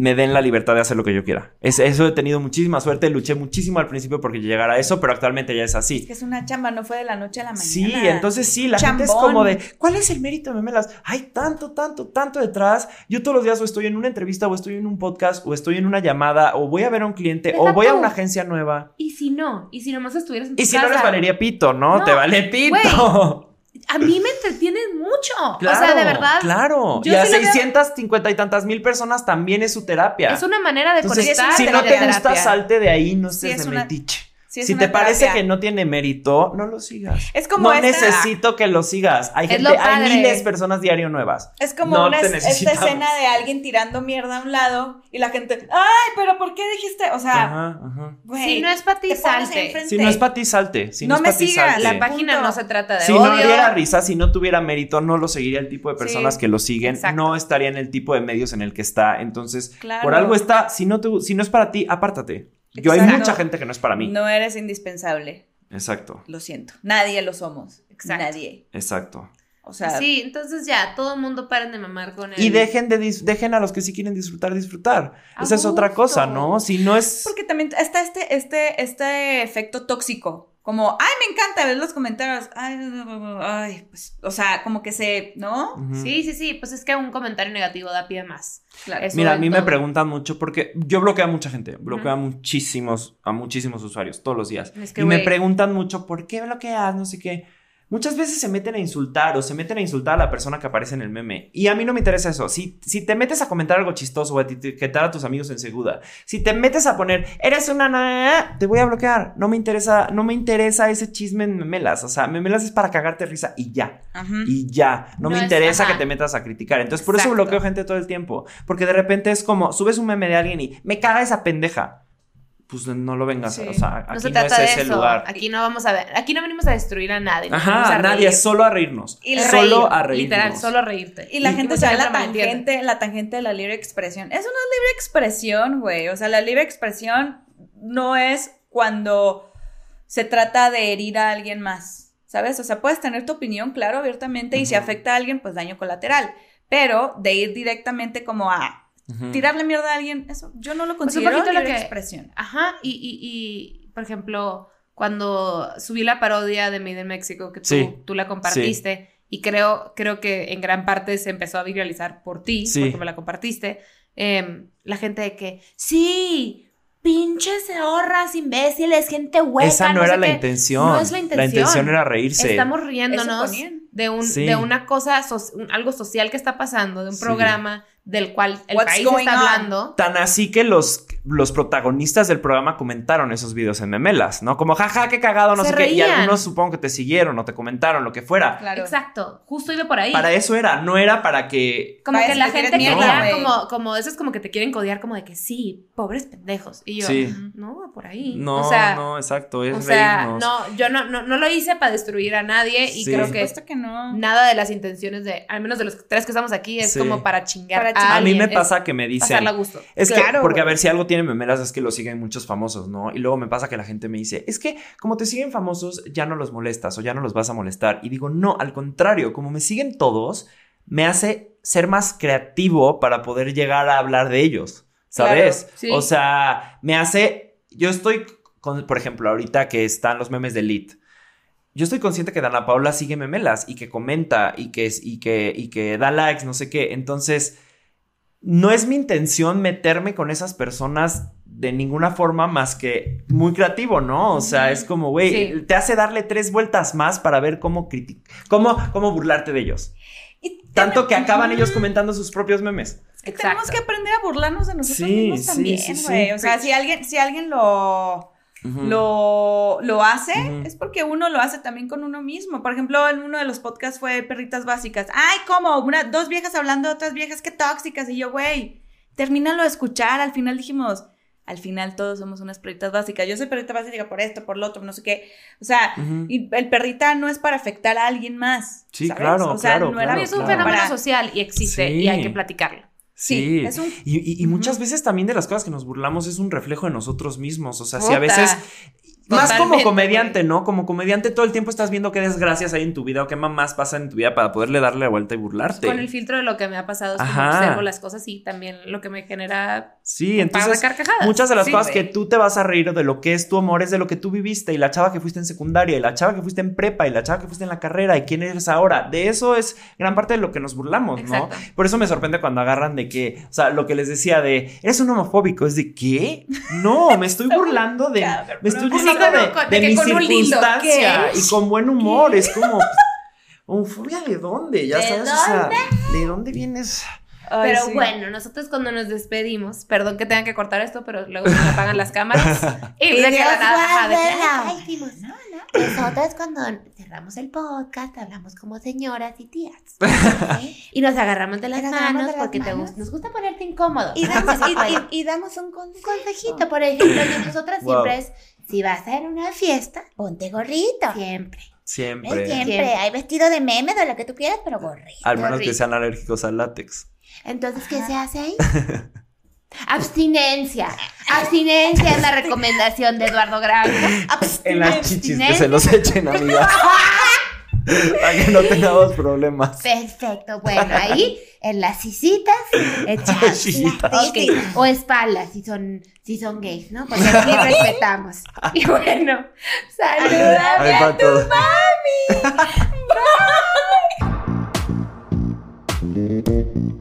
me den la libertad de hacer lo que yo quiera. Es, eso he tenido muchísima suerte, luché muchísimo al principio porque llegara a eso, pero actualmente ya es Es así. que es una chamba, no fue de la noche a la mañana. Sí, entonces sí, la gente es Chambón. como de, ¿cuál es el mérito de Memelas? Hay tanto, tanto, tanto detrás. Yo todos los días o estoy en una entrevista, o estoy en un podcast, o estoy en una llamada, o voy a ver a un cliente, o voy a una agencia nueva. Y si no, y si nomás estuvieras en tu Y si no casa, eres Valeria Pito, ¿no? No, Te vale Pito. A mí me entretienes mucho. Claro, o sea, de verdad. Claro. yo y a sí le veo- 650 y tantas mil personas también es su terapia. Es una manera de Entonces, conectar. si no te gusta, salte de ahí, no Sí, es de una- metiche. Sí, si te parece que no tiene mérito, no lo sigas. Es como no esta- necesito que lo sigas. Hay Es gente, hay miles de personas diario nuevas. Es como No una, esta escena de alguien tirando mierda a un lado y la gente, ay, pero ¿por qué dijiste? O sea, Ajá, ajá. güey. Si no es para ti, salte. enfrente. Si no es para ti, salte. Si no, me sigas. La página Punto. no se trata de Si odio. no diera risa, si no tuviera mérito, no lo seguiría el tipo de personas Sí, que lo siguen, exacto. no estaría en el tipo de medios en el que está. Entonces, Claro. por algo está, si no, te- si no es para ti, apártate. Yo hay mucha gente que no es para mí. No eres indispensable, Exacto, lo siento. Nadie lo somos. Exacto. Nadie. exacto. O sea, Sí, entonces ya, todo el mundo paren de mamar con él. Y dejen de dis- dejen a los que sí quieren disfrutar, disfrutar. A Esa es otra cosa, ¿no? Si no es. porque también está este, este, este efecto tóxico. Como, ay, me encanta ver los comentarios. Ay, ay, pues, o sea, como que se, ¿no? Sí, sí, sí, pues es que un comentario negativo da pie más. Claro. Eso Mira, a mí me preguntan mucho porque yo bloqueo a mucha gente, bloqueo a muchísimos, a muchísimos usuarios todos los días. Es que, y me preguntan mucho, ¿por qué bloqueas? No sé qué. Muchas veces se meten a insultar o se meten a insultar a la persona que aparece en el meme. Y a mí no me interesa eso. Si, si te metes a comentar algo chistoso o a etiquetar a tus amigos en segunda, si te metes a poner, eres una... na-", te voy a bloquear. No me interesa, no me interesa ese chisme en memelas. O sea, memelas es para cagarte risa y ya. Ajá. Y ya, no, No me es- interesa ajá. que te metas a criticar. Entonces, por eso bloqueo gente todo el tiempo. Porque de repente es como, subes un meme de alguien y me caga esa pendeja. Pues no lo vengas. Sí. O sea, aquí No se trata es de ese eso. lugar. Aquí no vamos a ver. Aquí no venimos a destruir a nadie. Ajá, a nadie, reír. solo a reírnos. Y solo Reír, a reírnos. Literal, solo a reírte. Y la Y gente se a la tangente, la tangente de la libre expresión. Eso no es libre expresión, güey. O sea, la libre expresión no es cuando se trata de herir a alguien más, ¿sabes? O sea, puedes tener tu opinión, claro, abiertamente, y si afecta a alguien, pues daño colateral. Pero de ir directamente como a Tirarle mierda a alguien, eso yo no lo un considero poquito lo libre que- expresión. Ajá, y, y, y, por ejemplo, cuando subí la parodia de Made in Mexico, que tú, Sí. tú la compartiste, y creo, creo que en gran parte se empezó a viralizar por ti, Sí. porque me la compartiste, em, la gente de que, sí, pinches horras, imbéciles, gente hueca. Esa no, era la qué". intención. No es la intención. intención era reírse. Estamos riéndonos de, un, Sí. de una cosa, so- un- algo social que está pasando, de un Sí. programa del cual el What's país está on? hablando. Tan así que los, los protagonistas del programa comentaron esos videos en memelas, ¿no? Como, jaja, qué cagado, no Se sé qué. Y algunos supongo que te siguieron o te comentaron, lo que fuera. Claro. Exacto, justo iba por ahí. Para eso era, no era para que... Como Para que eso la te gente mierda, como, como esos como que te quieren codiar como de que sí, pobres pendejos. Y yo, Sí. no, va por ahí. No, o sea, no, exacto, es o sea, reírnos. no, yo no, no, no lo hice para destruir a nadie y Sí. creo Por que supuesto que no. nada de las intenciones de, al menos de los tres que estamos aquí, es Sí. como para chingar Para a chingar. A mí me es pasa que me dicen... gusto. Es Claro, que, porque a ver, si algo tiene memelas es que lo siguen muchos famosos, ¿no? Y luego me pasa que la gente me dice, es que como te siguen famosos, ya no los molestas o ya no los vas a molestar. Y digo, no, al contrario, como me siguen todos, me hace ser más creativo para poder llegar a hablar de ellos, ¿sabes? Claro, sí. O sea, me hace, yo estoy, con, por ejemplo, ahorita que están los memes de Elite. Yo estoy consciente que Dana Paula sigue memelas y que comenta y que, y que, y que da likes, no sé qué. Entonces, no es mi intención meterme con esas personas de ninguna forma más que muy creativo, ¿no? O sea, es como, güey, Sí. te hace darle tres vueltas más para ver cómo criticar, cómo, cómo burlarte de ellos. Y Tanto que acaban ellos comentando sus propios memes. que tenemos que aprender a burlarnos de nosotros Sí, mismos también, sí, sí. güey. O sea, si alguien, si alguien lo, Ujú. lo, lo hace, Ujú. es porque uno lo hace también con uno mismo. Por ejemplo, en uno de los podcasts fue Perritas Básicas. Ay, ¿cómo? Una, dos viejas hablando de otras viejas, qué tóxicas. Y yo, güey, termínalo de escuchar. Al final dijimos, al final todos somos unas perritas básicas. Yo soy perrita básica por esto, por lo otro, no sé qué. O sea, Ujú. y el perrita no es para afectar a alguien más. Sí, ¿sabes? claro, O sea, claro, no era claro, es un claro. fenómeno social y existe Sí. y hay que platicarlo. Sí, Sí, es un- y, y- y muchas veces también de las cosas que nos burlamos es un reflejo de nosotros mismos. O sea, si a Puta. Más como comediante, ¿no? Como comediante todo el tiempo estás viendo qué desgracias hay en tu vida o qué mamás pasan en tu vida para poderle darle la vuelta y burlarte. Con el filtro de lo que me ha pasado es como observo las cosas y también lo que me genera Sí, entonces carcajadas. muchas de las Sí, cosas güey. que tú te vas a reír de lo que es tu amor es de lo que tú viviste y la chava que fuiste en secundaria y la chava que fuiste en prepa y la chava que fuiste en la carrera y quién eres ahora. De eso es gran parte de lo que nos burlamos, ¿no? Por eso me sorprende cuando agarran de que, o sea, lo que les decía de, eres un homofóbico, es de, ¿qué? No, me estoy burlando de, me estoy burlando de, con- de mi circunstancia ¿qué? y con buen humor, es como, ¿homofobia de dónde? Ya ¿De sabes, o sea, ¿de dónde vienes? Ay, Pero sí. bueno, nosotros cuando nos despedimos, perdón que tengan que cortar esto, pero luego se me apagan las cámaras. Y Y de que la nada, ajá, de. "Ay, ¿qué hicimos?". No, no. Nosotras cuando cerramos el podcast hablamos como señoras y tías. ¿sí? Y nos agarramos de las Nos manos de las porque te manos. gu- nos gusta ponerte incómodo. Y damos, y, y- y damos un consejito, por ejemplo, y nosotras Wow. siempre es, si vas a ir a una fiesta, ponte gorrito. Siempre. Siempre. Siempre. Siempre. Hay vestido de meme, de lo que tú quieras, pero gorrito. Al menos que sean alérgicos al látex. Entonces, ¿qué se hace ahí? Abstinencia. Abstinencia es la recomendación de Eduardo Granja. En las chichis que Abstinencia. se los echen, amigas. Para que no tengamos problemas. Perfecto. Bueno, ahí en las sisitas echamos. Sisitas. las Ok, sisitas. O espaldas si son, si son gays, ¿no? Porque aquí respetamos. Y bueno, saludame Ahí a tu mami.